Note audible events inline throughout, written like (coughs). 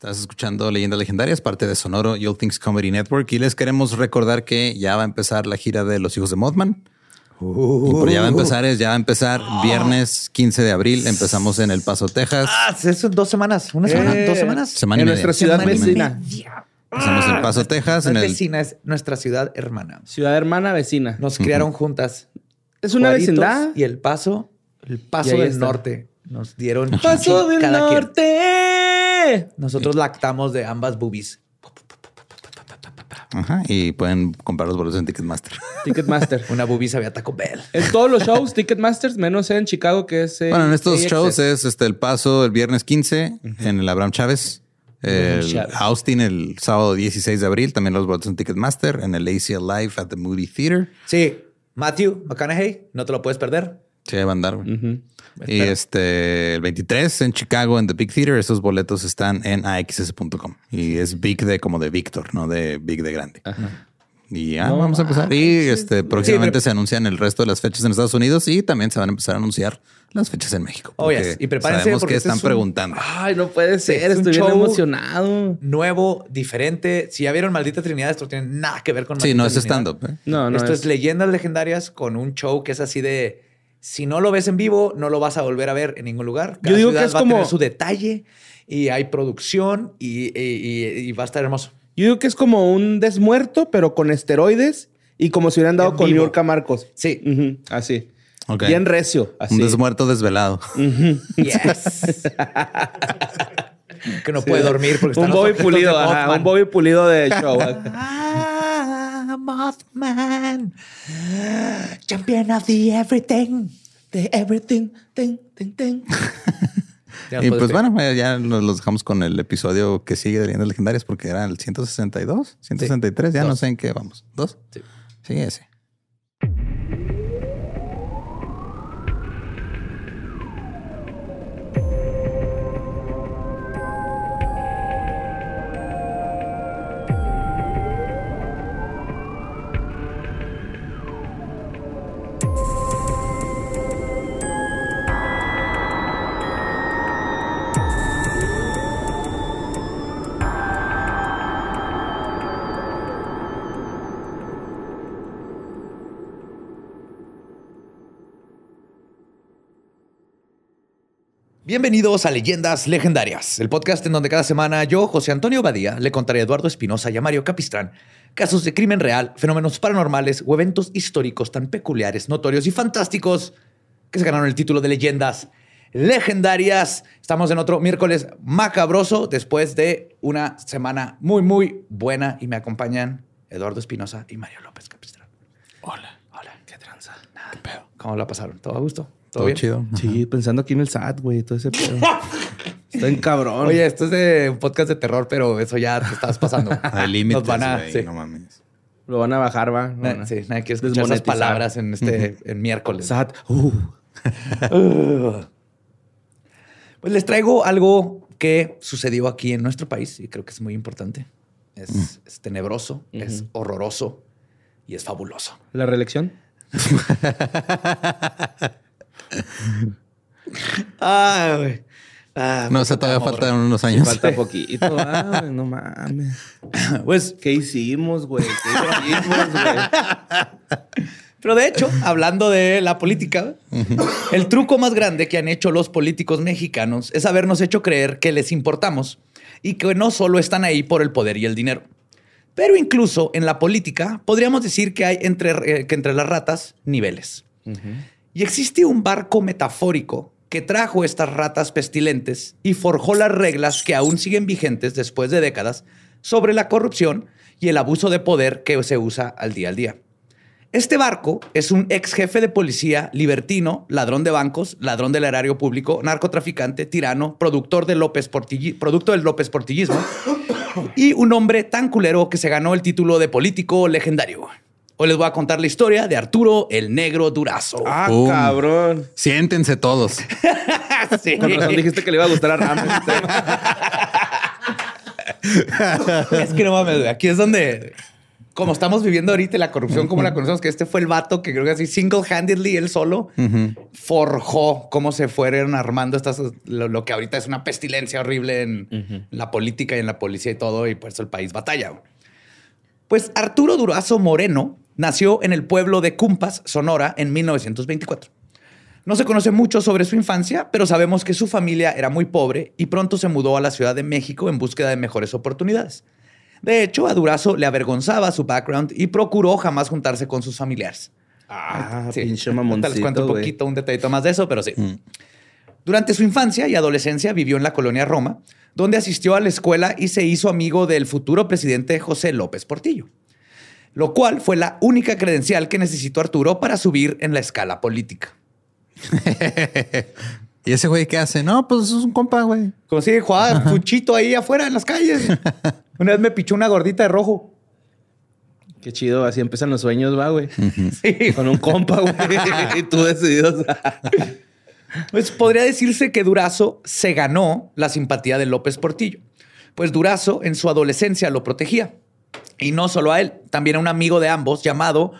Estás escuchando Leyendas Legendarias, parte de Sonoro All Things Comedy Network. Y les queremos recordar que ya va a empezar la gira de Los Hijos de Mothman. y por ya va a empezar es, ya va a empezar viernes 15 de abril. Empezamos en El Paso, Texas. Ah, eso dos semanas. Una semana, Eh, dos semanas. Semana y en media. nuestra ciudad Semana y vecina. Empezamos en El Paso, Texas. No En es el, vecina, es nuestra ciudad hermana. Ciudad hermana vecina. Nos criaron juntas. Es una Juaritos vecindad. Y el paso, el paso Y del está. norte. Nos dieron Paso del cada quien. Norte. Nosotros lactamos de ambas boobies. Ajá, y pueden comprar los boletos en Ticketmaster. Ticketmaster. (laughs) Una boobie sabía Taco Bell. En todos los shows, Ticketmasters, menos en Chicago, que es. eh, Bueno, en estos AXS. shows es este el paso el viernes 15 en el Abraham Chávez. El Chávez. Austin el sábado 16 de abril, también los boletos en Ticketmaster, en el ACL Live at the Moody Theater. Sí, Matthew McConaughey, no te lo puedes perder. Sí, va a andar. Y este, el 23 en Chicago, en The Big Theater, esos boletos están en axs.com. Y es Big de como de Víctor, no de Big de grande. Y ya No vamos a empezar. Y este, próximamente se anuncian el resto de las fechas en Estados Unidos y también se van a empezar a anunciar las fechas en México. Oh, yes. Y prepárense Sabemos porque que este están es un- preguntando. Ay, no puede ser. es Estoy bien emocionado. Nuevo, diferente. Si ya vieron Maldita Trinidad, esto no tiene nada que ver con Sí, Maldita no es stand-up. ¿eh? No, no. Esto es. es- leyendas legendarias con un show que es así de si no lo ves en vivo, no lo vas a volver a ver en ningún lugar. Cada Yo digo que ciudad es va a como- tener su detalle y hay producción y, y- y- y va a estar hermoso. Yo digo que es como un desmuerto, pero con esteroides y como si hubieran dado En con vivo. Niurka Marcos. Sí. Ujú, Así. Ok. Bien recio. Así. Un desmuerto desvelado. (laughs) Yes. (laughs) que no puede dormir porque un están los Bobby pulido, de ajá, un Bobby pulido de show. (laughs) Ah, Mothman. Champion of the everything. (laughs) De everything, ten. Ya nos Y pues bueno, eh, ya nos los dejamos con el episodio que sigue de Leyendas Legendarias porque era el 162, 163, ya no sé en qué vamos. ¿Dos? Sí. Sí, ese. Bienvenidos a Leyendas Legendarias, el podcast en donde cada semana yo, José Antonio Badía, le contaré a Eduardo Espinosa y a Mario Capistrán casos de crimen real, fenómenos paranormales o eventos históricos tan peculiares, notorios y fantásticos que se ganaron el título de Leyendas Legendarias. Estamos en otro miércoles macabroso después de una semana muy, muy buena y me acompañan Eduardo Espinosa y Mario López Capistrán. Hola. Hola, qué tranza. ¿Qué pedo? ¿Cómo la pasaron? ¿Todo a gusto? Todo chido. Sí, pensando aquí en el SAT, güey, todo ese pedo. (laughs) Está en cabrón. Oye, esto es de un podcast de terror, pero eso ya te estás pasando. (laughs) Hay límites, Nos van a- güey, sí. no mames. lo van a bajar, va. No, Na- no. sí, nadie quiere escuchar esas palabras en este (laughs) en miércoles. SAT. Uh. Pues les traigo algo que sucedió aquí en nuestro país y creo que es muy importante. Es, es tenebroso, es horroroso y es fabuloso. ¿La reelección? Ah, güey. Ah, No, o sea, todavía faltan unos años. Falta poquito. Ah, no mames. (laughs) Pues, ¿Qué hicimos, güey? ¿Qué hicimos, güey? pero de hecho, hablando de la política, el truco más grande que han hecho los políticos mexicanos es habernos hecho creer que les importamos y que no solo están ahí por el poder y el dinero. Pero incluso en la política podríamos decir que hay entre, eh, que entre las ratas niveles. Y existe un barco metafórico que trajo estas ratas pestilentes y forjó las reglas que aún siguen vigentes después de décadas sobre la corrupción y el abuso de poder que se usa al día al día. Este barco es un ex jefe de policía, libertino, ladrón de bancos, ladrón del erario público, narcotraficante, tirano, productor de López producto del López Portillismo y un hombre tan culero que se ganó el título de político legendario. Hoy les voy a contar la historia de Arturo el Negro Durazo. Ah, Pum. cabrón. Siéntense todos. (laughs) Sí. Con razón dijiste que le iba a gustar a Ramos. (laughs) Es que no mames, güey. Aquí es donde, como estamos viviendo ahorita la corrupción, como la conocemos, que este fue el vato que creo que así single-handedly, él solo, forjó cómo se fueron armando estas, lo, lo que ahorita es una pestilencia horrible en la política y en la policía y todo, y por eso el país batalla. Pues Arturo Durazo Moreno nació en el pueblo de Cumpas, Sonora, en 1924. No se conoce mucho sobre su infancia, pero sabemos que su familia era muy pobre y pronto se mudó a la Ciudad de México en búsqueda de mejores oportunidades. De hecho, a Durazo le avergonzaba su background y procuró jamás juntarse con sus familiares. Ah, Sí. pinche mamoncito, Les cuento un poquito, un detallito más de eso, pero sí. Durante su infancia y adolescencia vivió en la colonia Roma, donde asistió a la escuela y se hizo amigo del futuro presidente José López Portillo, lo cual fue la única credencial que necesitó Arturo para subir en la escala política. (laughs) ¿Y ese güey qué hace? No, pues es un compa, güey. Como si jugaba fuchito ahí afuera en las calles. (laughs) Una vez me pichó una gordita de rojo. Qué chido, así empiezan los sueños, va, güey. (laughs) Sí. Con un compa, güey. y tú decidido. Pues podría decirse que Durazo se ganó la simpatía de López Portillo, pues Durazo en su adolescencia lo protegía. Y no solo a él, también a un amigo de ambos llamado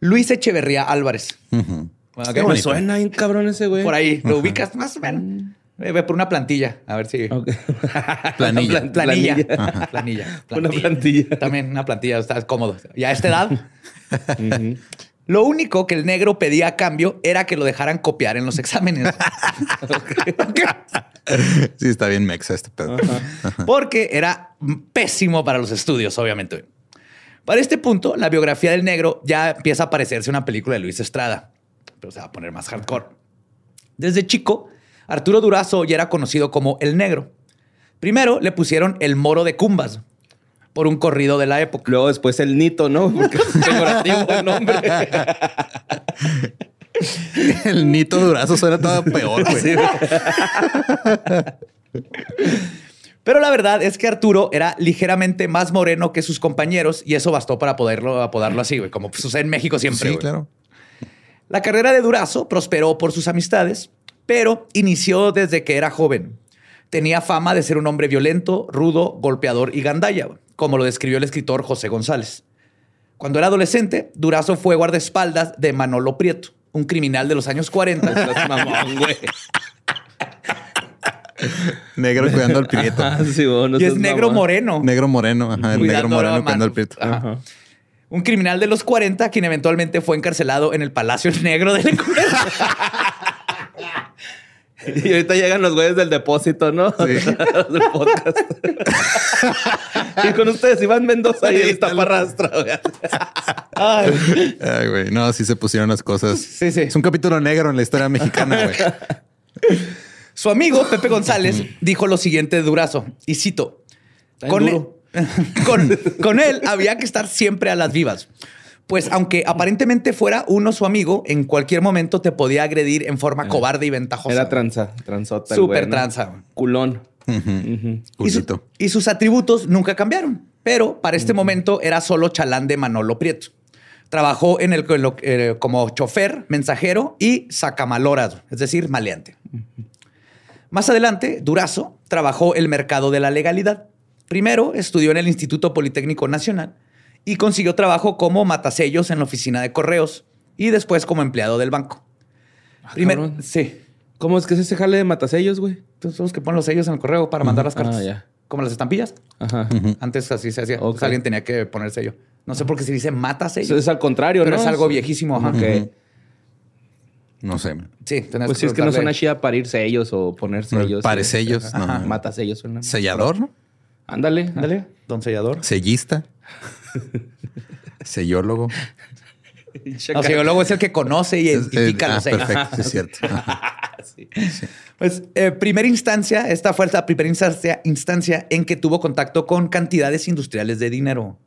Luis Echeverría Álvarez. Bueno, ¿Qué me suena bien cabrón ese, güey? Por ahí, lo ubicas más o menos. Ve ve por una plantilla, a ver si... (laughs) Planilla. Plan- Planilla. planilla. Planilla. Una plantilla. También una plantilla, está cómodo. Y a esta edad, lo único que el negro pedía a cambio era que lo dejaran copiar en los exámenes. (laughs) Sí, está bien mexa este pedo. porque era pésimo para los estudios, obviamente. Para este punto, la biografía del negro ya empieza a parecerse una película de Luis Estrada, pero se va a poner más hardcore. Desde chico, Arturo Durazo ya era conocido como el negro. Primero le pusieron el moro de Cumbas por un corrido de la época. Luego después el Nito, ¿no? Porque es peyorativo el nombre. (laughs) El Nito Durazo suena todo peor, güey. Pero la verdad es que Arturo era ligeramente más moreno que sus compañeros y eso bastó para poderlo apodarlo así, güey, como sucede en México siempre. Sí, güey. claro. La carrera de Durazo prosperó por sus amistades, pero inició desde que era joven. Tenía fama de ser un hombre violento, rudo, golpeador y gandalla, como lo describió el escritor José González. Cuando era adolescente, Durazo fue guardaespaldas de Manolo Prieto, un criminal de los años 40. Estás (laughs) mamón, güey. (laughs) Negro cuidando al prieto. Sí, bueno, y es negro moreno. Negro moreno. Ajá, el negro Cuidando moreno cuidando al prieto. Ajá. Un criminal de los 40 quien eventualmente fue encarcelado en el Palacio Negro de Lecumberri. (laughs) Y ahorita llegan los güeyes del depósito, ¿no? Los (laughs) del podcast. y con ustedes Iván Mendoza y el taparrastra. Ay, Ay, güey. No, sí se pusieron las cosas. Sí, sí. Es un capítulo negro en la historia mexicana, güey. Su amigo Pepe González (laughs) dijo lo siguiente de Durazo, y cito, Está con, él, duro. (laughs) con, con él había que estar siempre a las vivas. Pues aunque aparentemente fuera uno su amigo, en cualquier momento te podía agredir en forma cobarde y ventajosa. Era tranza, transota. el Súper tranza. Culón. Y, su- Cursito. y sus atributos nunca cambiaron, pero para este momento era solo chalán de Manolo Prieto. Trabajó en el, en lo- eh, como chofer, mensajero y sacamaloras, es decir, maleante. Más adelante, Durazo trabajó el mercado de la legalidad. Primero estudió en el Instituto Politécnico Nacional y consiguió trabajo como matasellos en la oficina de correos y después como empleado del banco. Primer- cabrón. sí. ¿Cómo es que es ese jale de matasellos, güey? Entonces, son los que ponen los sellos en el correo para mandar las cartas. Ah, ya. Como las estampillas. Ajá. Antes así se hacía. Ok. Entonces, alguien tenía que poner sello. No sé por qué se dice mata sello. Eso es al contrario, pero ¿no? es algo viejísimo. ajá. No sé. Sí, tenés Pues sí, es que no suena preguntarle. chida parir sellos o poner sellos. Pare eh. sellos, Ajá. no. Mata sellos suena. Sellador, ¿no? Ándale. Ándale, don sellador. Sellista. (laughs) Sellólogo. O sea, luego es el que conoce y identifica Ah, los sellos. perfecto, sí es cierto. (laughs) Pues, eh, primera instancia, esta fue la primera instancia, instancia en que tuvo contacto con cantidades industriales de dinero.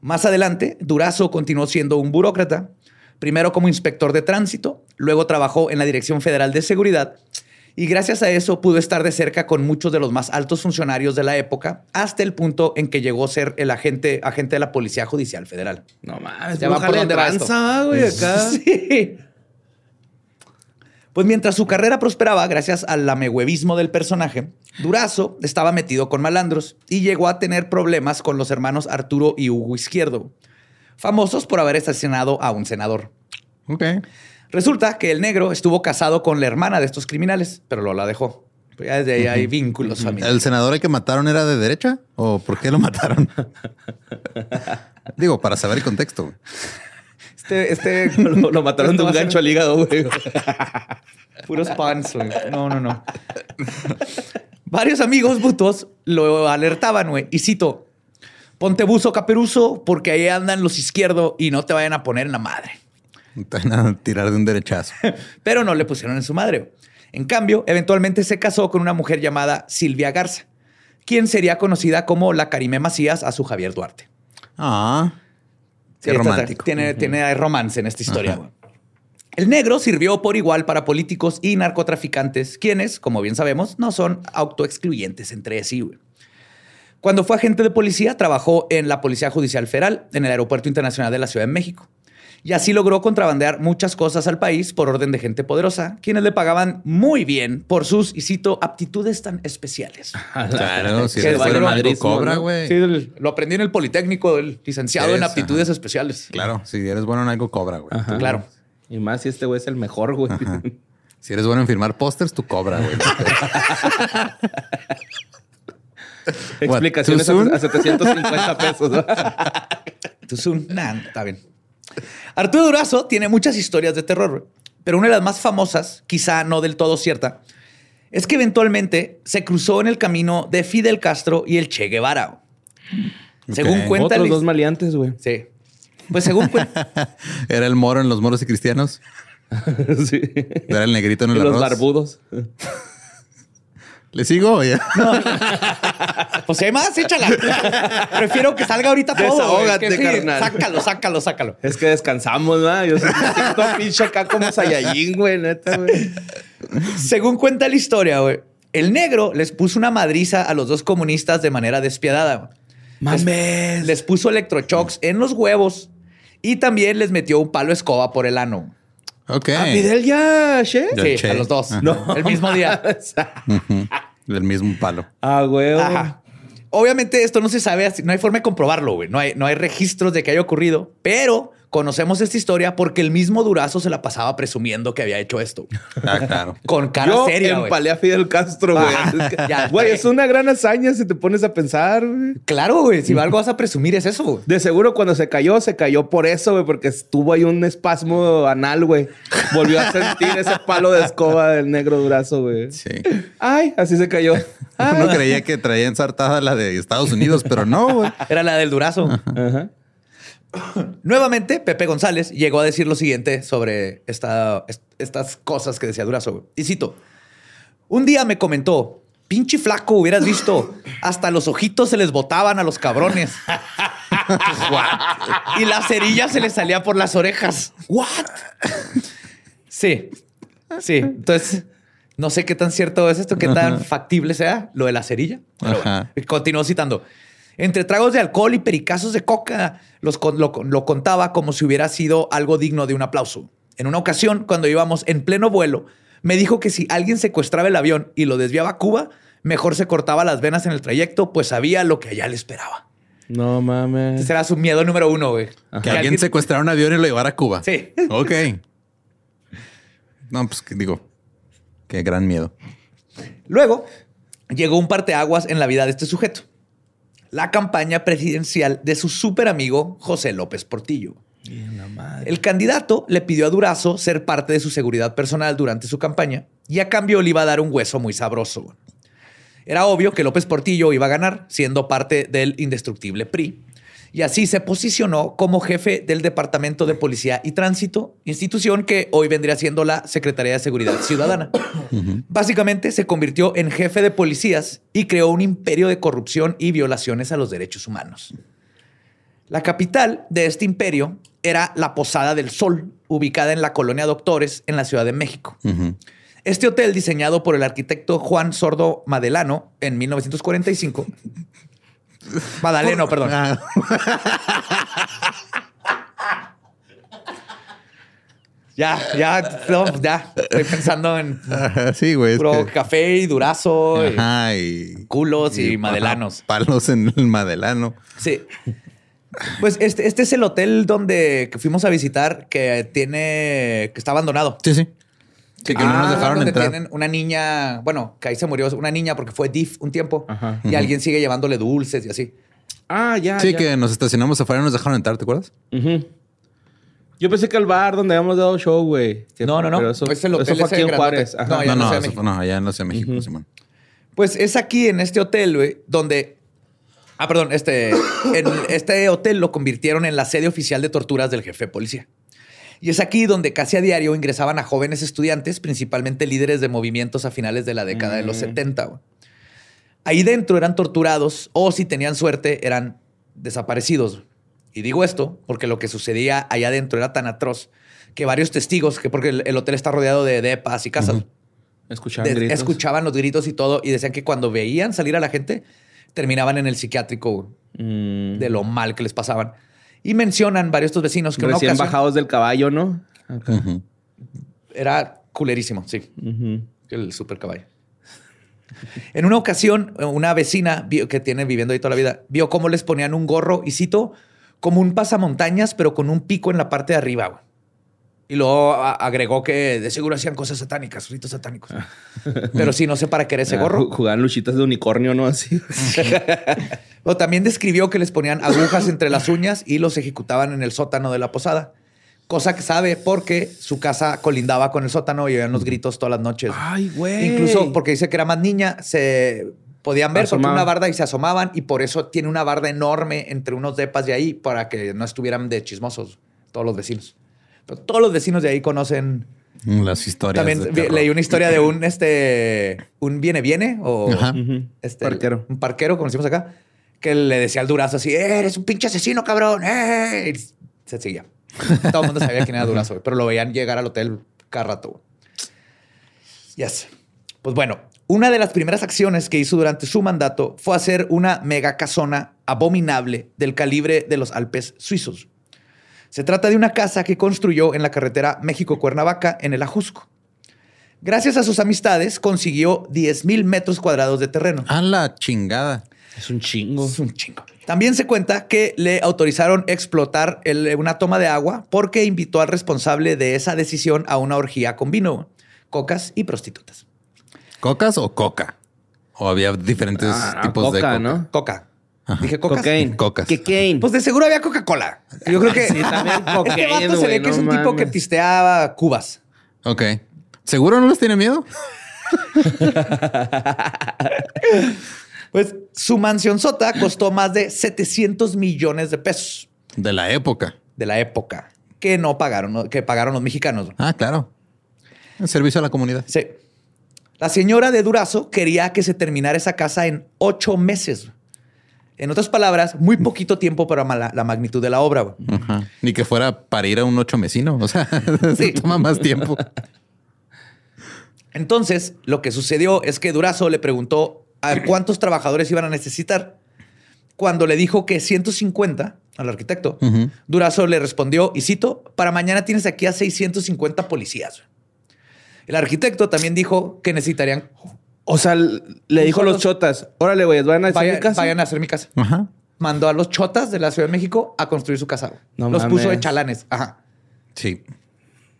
Más adelante, Durazo continuó siendo un burócrata, primero como inspector de tránsito, luego trabajó en la Dirección Federal de Seguridad Y gracias a eso pudo estar de cerca con muchos de los más altos funcionarios de la época, hasta el punto en que llegó a ser el agente, agente de la Policía Judicial Federal. No mames, Ya va por dónde esto. tranza, güey, acá. (laughs) Sí. Pues mientras su carrera prosperaba gracias al lamehuevismo del personaje, Durazo estaba metido con malandros y llegó a tener problemas con los hermanos Arturo y Hugo Izquierdo, famosos por haber asesinado a un senador. Ok. Resulta que el negro estuvo casado con la hermana de estos criminales, pero lo la dejó. Ya desde ahí hay vínculos familiares. ¿El senador al que mataron era de derecha? ¿O por qué lo mataron? (laughs) Digo, para saber el contexto. Este, este (laughs) Lo, lo mataron de un ser gancho al hígado, güey. (laughs) Puros pants, güey. No, no, no. Varios amigos butos lo alertaban, güey. Y cito, ponte buzo caperuso porque ahí andan los izquierdos y no te vayan a poner en la madre. Te van a tirar de un derechazo. (laughs) Pero no le pusieron en su madre. En cambio, eventualmente se casó con una mujer llamada Silvia Garza, quien sería conocida como la Karime Macías a su Javier Duarte. Ah, qué esta- romántico. Tiene, tiene romance en esta historia. güey. El negro sirvió por igual para políticos y narcotraficantes, quienes, como bien sabemos, no son autoexcluyentes entre sí. güey. Cuando fue agente de policía, trabajó en la Policía Judicial Federal, en el Aeropuerto Internacional de la Ciudad de México. Y así logró contrabandear muchas cosas al país por orden de gente poderosa, quienes le pagaban muy bien por sus, y cito, aptitudes tan especiales. (laughs) Claro, si el algo madrismo, cobra, ¿no? güey. Sí, el- lo aprendí en el Politécnico, el licenciado en Es, aptitudes ajá. especiales. Claro, si eres bueno en algo, cobra, güey. Claro. Y más si este güey es el mejor, güey. Si eres bueno en firmar pósters, tú cobra, güey. (laughs) (laughs) Explicaciones a, a 750 pesos. ¿no? (laughs) Too soon. Nah, está bien. Arturo Durazo tiene muchas historias de terror, pero una de las más famosas, quizá no del todo cierta, es que eventualmente se cruzó en el camino de Fidel Castro y el Che Guevara. Según cuenta Otros dos maleantes, güey. Sí. Pues según cuenta. (laughs) Era el moro en los moros y cristianos. sí. Era el negrito en Y el los barbudos. ¿Le sigo o (laughs) ya? Pues si hay más, échala. Prefiero que salga ahorita todo. Desahógate, Que sí, carnal. Sácalo, sácalo, sácalo. Es que descansamos, ¿no? Yo siento (laughs) pinche acá como Saiyajin, güey, neta, güey. Según cuenta la historia, güey, el negro les puso una madriza a los dos comunistas de manera despiadada. Les, les puso electroshocks en los huevos y también les metió un palo escoba por el ano. Ok. ¿A Fidel ya, Che? Sí, Che. a los dos. No. El mismo día. (laughs) Del mismo palo. Ah, güey. Ajá. Obviamente esto no se sabe, así- no hay forma de comprobarlo, güey. No hay, no hay registros de que haya ocurrido, pero conocemos esta historia porque el mismo Durazo se la pasaba presumiendo que había hecho esto. Ah, claro. (laughs) Con cara Yo seria, güey. empalé a Fidel Castro, güey. Ajá. Es que- (laughs) Ya. Güey, es una gran hazaña si te pones a pensar, güey. Claro, güey. Si algo vas a presumir es eso, güey. De seguro cuando se cayó, se cayó por eso, güey, porque estuvo ahí un espasmo anal, güey. Volvió a sentir ese palo de escoba del negro durazo, güey. Sí. Ay, así se cayó. Ah. Uno creía que traía ensartada la de Estados Unidos, pero no, güey. Era la del Durazo. Ajá. (coughs) Nuevamente, Pepe González llegó a decir lo siguiente sobre esta- est- estas cosas que decía Durazo. güey. Y cito: Un día me comentó, pinche flaco, hubieras visto, hasta los ojitos se les botaban a los cabrones. (laughs) y la cerilla se les salía por las orejas. ¿What? Sí, sí. Entonces, no sé qué tan cierto es esto, qué tan factible sea lo de la cerilla. Pero Ajá. bueno, continuó citando. Entre tragos de alcohol y pericazos de coca, los con- lo, lo contaba como si hubiera sido algo digno de un aplauso. En una ocasión, cuando íbamos en pleno vuelo, me dijo que si alguien secuestraba el avión y lo desviaba a Cuba, mejor se cortaba las venas en el trayecto, pues sabía lo que allá le esperaba. No mames. Ese era su miedo número uno, güey. Que alguien secuestrara un avión y lo llevara a Cuba. Sí. Ok. No, pues que digo, qué gran miedo. Luego llegó un parteaguas en la vida de este sujeto. La campaña presidencial de su súper amigo José López Portillo. El candidato le pidió a Durazo ser parte de su seguridad personal durante su campaña y a cambio le iba a dar un hueso muy sabroso. Era obvio que López Portillo iba a ganar siendo parte del indestructible PRI y así se posicionó como jefe del Departamento de Policía y Tránsito, institución que hoy vendría siendo la Secretaría de Seguridad Ciudadana. Básicamente se convirtió en jefe de policías y creó un imperio de corrupción y violaciones a los derechos humanos. La capital de este imperio era la Posada del Sol, ubicada en la colonia Doctores, en la Ciudad de México. Este hotel, diseñado por el arquitecto Juan Sordo Madelano en 1945. Madaleno, perdón. Ah, (laughs) Ya, ya, no, ya. Estoy pensando en (laughs) sí, güey. puro que- café y durazo, y Ajá, y... culos y, madelanos. palos en el madelano. Sí. Pues este, este es el hotel donde que fuimos a visitar que tiene, que está abandonado. Sí, sí. Sí, que no Ah, nos dejaron donde entrar. tienen una niña, bueno, que ahí se murió una niña porque fue DIF un tiempo Ajá. y alguien sigue llevándole dulces y así. Ah, ya. Sí, ya. que nos estacionamos afuera y nos dejaron entrar, ¿te acuerdas? Yo pensé que al bar donde habíamos dado show, güey. No, no, no. pero Eso, Es el hotel eso fue aquí en. Juárez. Ajá. No, No, no, eso fue- no, allá en la Ciudad de México, Simón. Pues es aquí en este hotel, güey, donde. Ah, perdón, este. En este hotel lo convirtieron en la sede oficial de torturas del jefe de policía. Y es aquí donde casi a diario ingresaban a jóvenes estudiantes, principalmente líderes de movimientos a finales de la década de los 70. güey. Ahí dentro eran torturados o, si tenían suerte, eran desaparecidos. Y digo esto porque lo que sucedía allá adentro era tan atroz que varios testigos, que porque el, el hotel está rodeado de depas y casas, Escuchaban de- gritos. escuchaban los gritos y todo y decían que cuando veían salir a la gente terminaban en el psiquiátrico Mm. de lo mal que les pasaban. Y mencionan varios de estos vecinos que una Recién ocasión bajados del caballo, ¿no? Era culerísimo, sí, el super caballo. En una ocasión, una vecina vio- que tiene viviendo ahí toda la vida vio cómo les ponían un gorro y cito como un pasamontañas, pero con un pico en la parte de arriba. Y luego agregó que de seguro hacían cosas satánicas, ritos satánicos. (laughs) Pero sí, no sé para qué era ese Ah, gorro. ju- Jugaban luchitas de unicornio, ¿no? Así. (laughs) O también describió que les ponían agujas entre las uñas y los ejecutaban en el sótano de la posada. Cosa que sabe porque su casa colindaba con el sótano y oían los gritos todas las noches. Ay, güey. Incluso porque dice que era más niña, se podían ver Asomaban. una barda y se asomaban y por eso tiene una barda enorme entre unos depas de ahí para que no estuvieran de chismosos todos los vecinos. Pero todos los vecinos de ahí conocen. Las historias. También de leí una historia de un (laughs) este un viene viene o Ajá. Este, Parquero. Un parquero, como decimos acá, que le decía al Durazo así, "Eh, eres un pinche asesino, cabrón. eh". Y se seguía. (laughs) Todo el mundo sabía quién era Durazo, pero lo veían llegar al hotel cada rato. Yes. Pues bueno, una de las primeras acciones que hizo durante su mandato fue hacer una mega casona abominable del calibre de los Alpes suizos. Se trata de una casa que construyó en la carretera México-Cuernavaca en el Ajusco. Gracias a sus amistades, consiguió 10 mil metros cuadrados de terreno. A la chingada. Es un chingo. Es un chingo. También se cuenta que le autorizaron explotar el- una toma de agua porque invitó al responsable de esa decisión a una orgía con vino, cocas y prostitutas. ¿Cocas o coca? O había diferentes Ah, tipos de coca, coca. ¿no? Coca. Dije cocas. Cocaine. Cocas. Cocaine. Pues de seguro había Coca-Cola. Yo creo que Sí, también (laughs) este cocaine, vato se ve que es un tipo que pisteaba cubas. Ok. ¿Seguro no les tiene miedo? (laughs) Pues su mansión sota costó más de 700 millones de pesos De la época. de la época que no pagaron, que pagaron los mexicanos. Ah, claro. El servicio a la comunidad. Sí. La señora de Durazo quería que se terminara esa casa en ocho meses. En otras palabras, muy poquito tiempo para la, la magnitud de la obra. güey. Ajá. Ni que fuera para ir a un ocho mesino. O sea, (laughs) Sí. toma más tiempo. Entonces, lo que sucedió es que Durazo le preguntó a cuántos trabajadores iban a necesitar. Cuando le dijo que 150 al arquitecto. Durazo le respondió, y cito, para mañana tienes aquí a 650 policías. El arquitecto también dijo que necesitarían... O sea, le dijo a los chotas, órale, güey, van a hacer Vaya- mi casa. vayan a hacer mi casa. Ajá. mandó a los chotas de la Ciudad de México a construir su casa. güey. No los puso de chalanes. Ajá. Sí.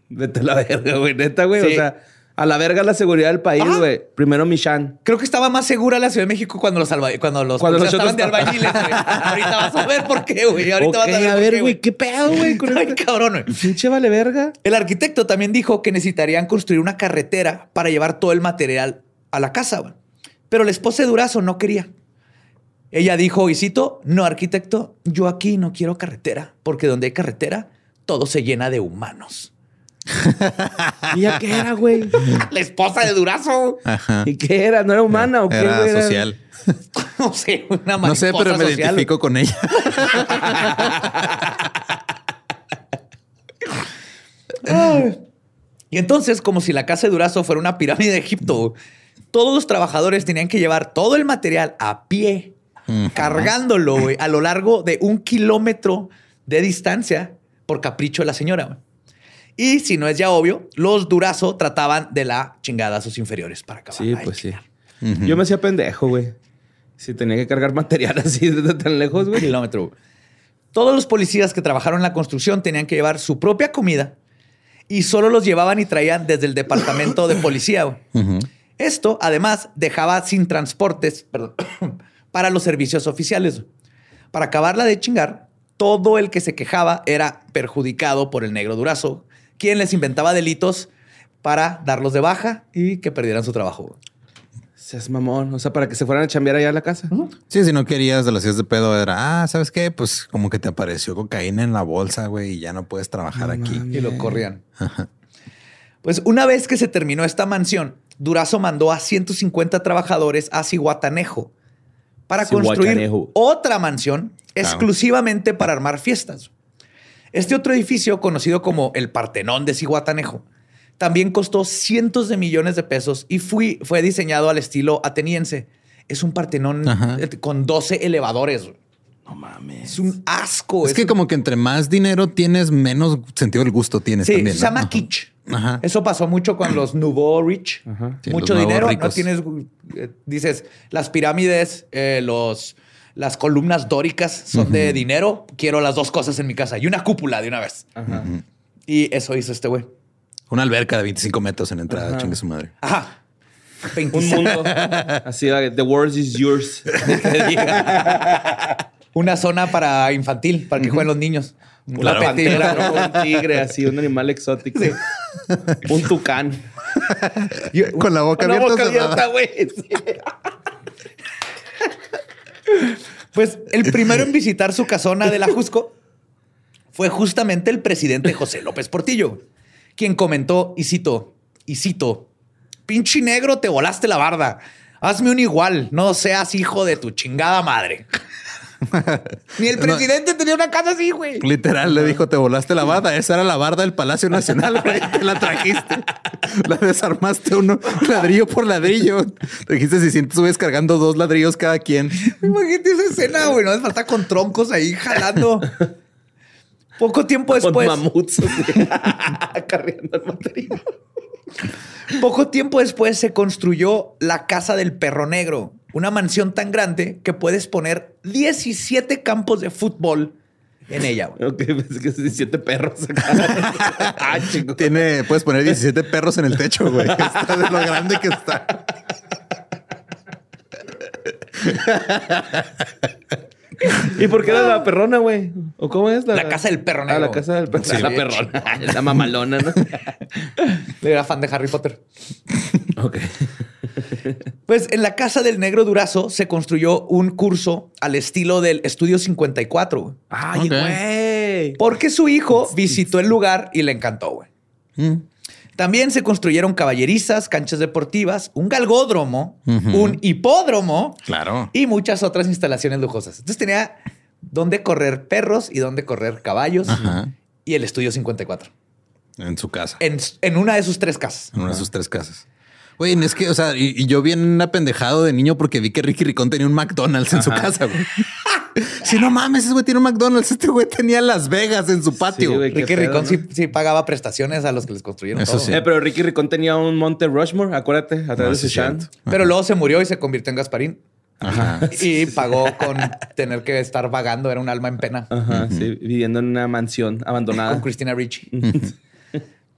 Vete a la verga, güey. Neta, güey. Sí. O sea, a la verga la seguridad del país, Ajá. güey. Primero Michan. Creo que estaba más segura la Ciudad de México cuando los, alba- cuando los, Cuando los estaban de albañiles. güey. Ahorita vas a ver por qué, güey. Ahorita Ok, vas a ver, a por ver, qué, güey, ¿qué pedo, güey? con Ay, este- cabrón, güey. Pinche vale verga. El arquitecto también dijo que necesitarían construir una carretera para llevar todo el material a la casa, güey. Pero la esposa de Durazo no quería. Ella dijo, y cito, no, arquitecto, yo aquí no quiero carretera, porque donde hay carretera, todo se llena de humanos. (laughs) ¿Y ya qué era, güey? (laughs) La esposa de Durazo. Ajá. ¿Y qué era? ¿No era humana o qué, Era güey? social. (laughs) No sé, una No sé, pero me social. identifico con ella. Y entonces, como si la casa de Durazo fuera una pirámide de Egipto, todos los trabajadores tenían que llevar todo el material a pie, cargándolo güey, a lo largo de un kilómetro de distancia por capricho de la señora. güey. Y si no es ya obvio, los Durazo trataban de la chingada a sus inferiores para acabar. Sí, pues sí. Yo me hacía pendejo, güey. Si tenía que cargar material (laughs) así desde tan lejos, Un güey. kilómetro. güey. Todos los policías que trabajaron en la construcción tenían que llevar su propia comida y solo los llevaban y traían desde el departamento de policía. güey. Esto, además, dejaba sin transportes perdón, (coughs) para los servicios oficiales. Para acabarla de chingar, todo el que se quejaba era perjudicado por el negro durazo, quien les inventaba delitos para darlos de baja y que perdieran su trabajo. Seas mamón. O sea, para que se fueran a chambear allá a la casa. Sí, si no querías de las hacías de pedo, era, ah, ¿sabes qué? Pues como que te apareció cocaína en la bolsa, güey, y ya no puedes trabajar aquí. y lo corrían. Pues una vez que se terminó esta mansión, Durazo mandó a 150 trabajadores a Cihuatanejo para construir otra mansión exclusivamente para armar fiestas. Este otro edificio, conocido como el Partenón de Cihuatanejo, también costó cientos de millones de pesos y fui- fue diseñado al estilo ateniense. Es un Partenón Ajá. con 12 elevadores. No mames. Es un asco. Es que un- como que entre más dinero tienes, menos sentido del gusto tienes Sí, también. se llama Ajá. kitsch. Ajá. Eso pasó mucho con los Nouveau Rich. Sí, mucho dinero, no tienes, eh, dices, las pirámides, eh, los, las columnas dóricas son de dinero. Quiero las dos cosas en mi casa y una cúpula de una vez. Ajá. Y eso hizo este güey. Una alberca de 25 metros en entrada, chingue su madre. Ajá. Un 26. mundo así, like, the world is yours. (laughs) (laughs) Una zona para infantil, para que jueguen los niños. Un Una pantera, ¿no? un tigre, así, un animal exótico. Un tucán. (laughs) Con la boca abierta. boca abierta, güey. Sí. Pues el primero en visitar su casona de la Jusco fue justamente el presidente José López Portillo, quien comentó, y cito, y cito, pinche negro, te volaste la barda. Hazme un igual, no seas hijo de tu chingada madre. Ni el presidente tenía una casa así, güey. Literal, le dijo, te volaste la barda. Esa era la barda del Palacio Nacional, güey. (laughs) Te la trajiste. La desarmaste uno ladrillo por ladrillo. Te dijiste, si sientes, subes cargando dos ladrillos cada quien. Imagínate esa escena, güey. No hace falta con troncos ahí jalando. Poco tiempo Con después. mamuts. así, (laughs) Carriendo el material. Poco tiempo después se construyó la Casa del Perro Negro, una mansión tan grande que puedes poner 17 campos de fútbol en ella. güey. Ok, pensé que es 17 perros (laughs) ah, chingo. Tiene, puedes poner 17 perros en el techo, güey. (laughs) Está de lo grande que está. ¿Y por qué era la perrona, güey? ¿O cómo es? La casa del perro Ah, negro. la casa del perro. Sí, la bien perrona. (laughs) la mamalona, ¿no? Era fan de Harry Potter. ok. (laughs) Pues en la Casa del Negro Durazo se construyó un curso al estilo del Estudio 54, güey. Ay, Ok. güey. porque su hijo visitó el lugar y le encantó, güey. Mm. También se construyeron caballerizas, canchas deportivas, un galgódromo, un hipódromo Claro. y muchas otras instalaciones lujosas. Entonces tenía dónde correr perros y dónde correr caballos Ajá. y el estudio 54 En su casa. en, en una de sus tres casas. En una de sus tres casas. Güey, es que, o sea, y, y yo bien apendejado de niño porque vi que Ricky Ricón tenía un McDonald's en su casa, güey. Si no mames, ese güey tiene un McDonald's. Este güey tenía Las Vegas en su patio. Sí, güey. qué Ricky pedo, Ricón ¿no? sí, sí pagaba prestaciones a los que les construyeron Eso todo. sí. Eh, pero Ricky Ricón tenía un Monte Rushmore, acuérdate, a través de es su chant. cierto. Pero luego se murió y se convirtió en Gasparín. Ajá. Y pagó con tener que estar vagando. Era un alma en pena. Ajá, sí, viviendo en una mansión abandonada. Con Christina Ricci. (laughs)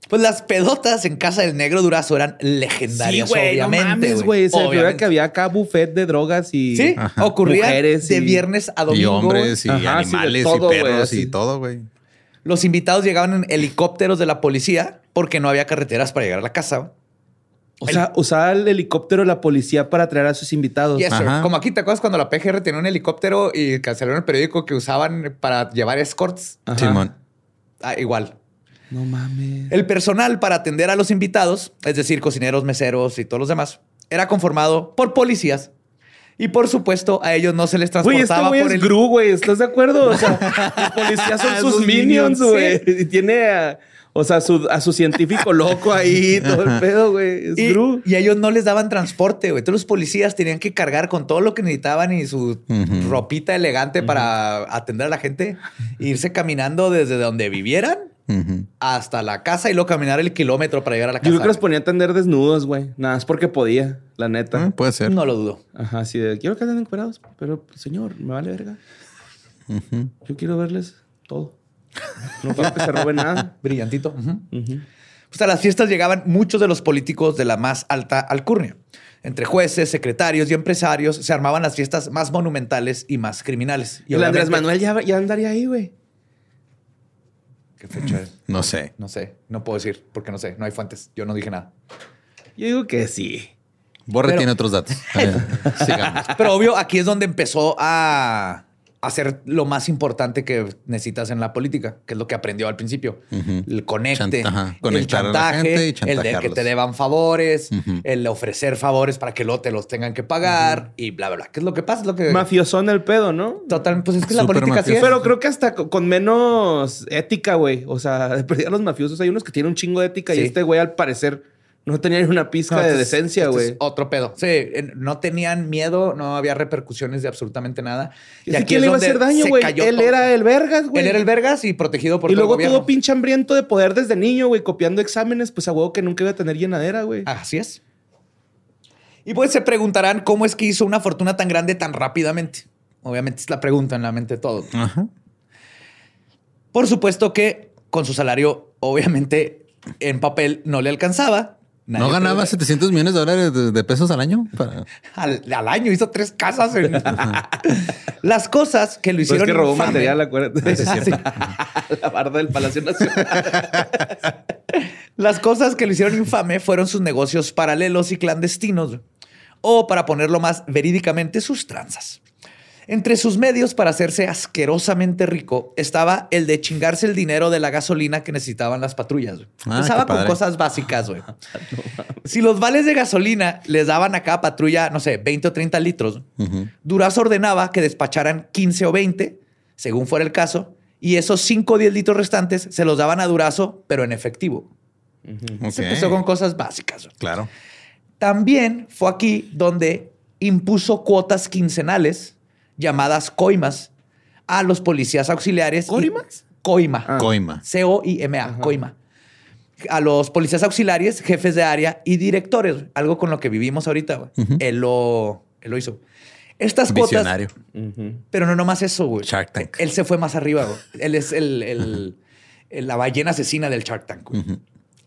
Pues las pedotas en casa del negro Durazo eran legendarias, obviamente. no mames, güey. Se que había acá buffet de drogas y... Sí, Ajá. ocurría Mujeres de y- viernes a domingo. Y hombres y Ajá, sí, animales todo, y perros y todo, güey. Los invitados llegaban en helicópteros de la policía porque no había carreteras para llegar a la casa. O sea, usaba el helicóptero de la policía para traer a sus invitados. Yes, sir. Ajá. Como aquí, ¿te acuerdas cuando la PGR tenía un helicóptero y cancelaron el periódico que usaban para llevar escorts? Ajá. Simón. Ah, igual. No mames. El personal para atender a los invitados, es decir, cocineros, meseros y todos los demás, era conformado por policías. Y por supuesto, a ellos no se les Güey, transportaba este güey por es el... Gru, güey. ¿Estás de acuerdo? O sea, (laughs) los policías son sus Sus minions, güey. Y tiene a O sea, a su, a su científico loco ahí, todo el pedo, güey. Es Y, Gru. y ellos no les daban transporte, güey. Todos los policías tenían que cargar con todo lo que necesitaban y su ropita elegante para atender a la gente, e irse caminando desde donde vivieran Hasta la casa y luego caminar el kilómetro para llegar a la Yo casa. creo que los ponía a atender desnudos, güey. Nada, es porque podía, la neta. Ah, puede ser. No lo dudo. Ajá, así de, quiero que anden encuerados, pero señor, me vale verga. Yo quiero verles todo. No quiero que se roben nada. (laughs) Brillantito. Ujú. Pues a las fiestas llegaban muchos de los políticos de la más alta alcurnia. Entre jueces, secretarios y empresarios se armaban las fiestas más monumentales y más criminales. Y el Andrés Manuel ya, ya andaría ahí, güey. ¿Qué fecha es? (laughs) No sé. No sé, no puedo decir porque no sé, no hay fuentes. Yo no dije nada. Yo digo que sí. Borre Pero- tiene otros datos. (laughs) Sigamos. Pero obvio, aquí es donde empezó a hacer lo más importante que necesitas en la política, que es lo que aprendió al principio. El conecte, Chant- ajá, el chantaje, gente y el de que te deban favores, el ofrecer favores para que luego te los tengan que pagar y bla, bla, bla. ¿Qué es lo que pasa? Es lo que... Mafiosón el pedo, ¿no? Total, pues es que la política así es. Pero creo que hasta co- con menos ética, güey. O sea, (laughs) de perdida los mafiosos hay unos que tienen un chingo de ética y Sí. este güey al parecer no tenía ni una pizca No, de decencia, güey. otro pedo. Sí, no tenían miedo, no había repercusiones de absolutamente nada. ¿Y aquí quién le iba a es hacer donde daño, se güey? cayó Él todo. era el vergas, güey. Él era el vergas y protegido por y todo luego el gobierno. todo pinche hambriento de poder desde niño, güey, copiando exámenes, pues a huevo que nunca iba a tener llenadera, güey. Así es. Y pues se preguntarán cómo es que hizo una fortuna tan grande tan rápidamente. Obviamente es la pregunta en la mente de todos. Ajá. Por supuesto que con su salario, obviamente en papel no le alcanzaba. Nadie ¿No ganaba puede- 700 millones de dólares de, de pesos al año? Para- al, al año hizo tres casas. en- (laughs) Las cosas que lo Pues hicieron es que robó infame- material, acuérdate. Sí, sí. (laughs) la barda del Palacio Nacional. (laughs) Las cosas que lo hicieron infame fueron sus negocios paralelos y clandestinos, o para ponerlo más verídicamente, sus tranzas. Entre sus medios para hacerse asquerosamente rico estaba el de chingarse el dinero de la gasolina que necesitaban las patrullas. Ah, Empezaba qué con cosas básicas, güey. (laughs) si los vales de gasolina les daban a cada patrulla, no sé, 20 o 30 litros, Ujú. Durazo ordenaba que despacharan 15 o 20, según fuera el caso, y esos 5 o 10 litros restantes se los daban a Durazo, pero en efectivo. Se empezó con cosas básicas. Claro. También fue aquí donde impuso cuotas quincenales llamadas coimas a los policías auxiliares. ¿Coimas? Coima. Ah. Coima. C-O-I-M-A, coima. A los policías auxiliares, jefes de área y directores, algo con lo que vivimos ahorita. güey. él, lo, él lo hizo. Estas cuotas, Visionario. pero no nomás eso, güey. Shark Tank. Él se fue más arriba, güey. Él es el, el- el- la ballena asesina del Shark Tank. güey.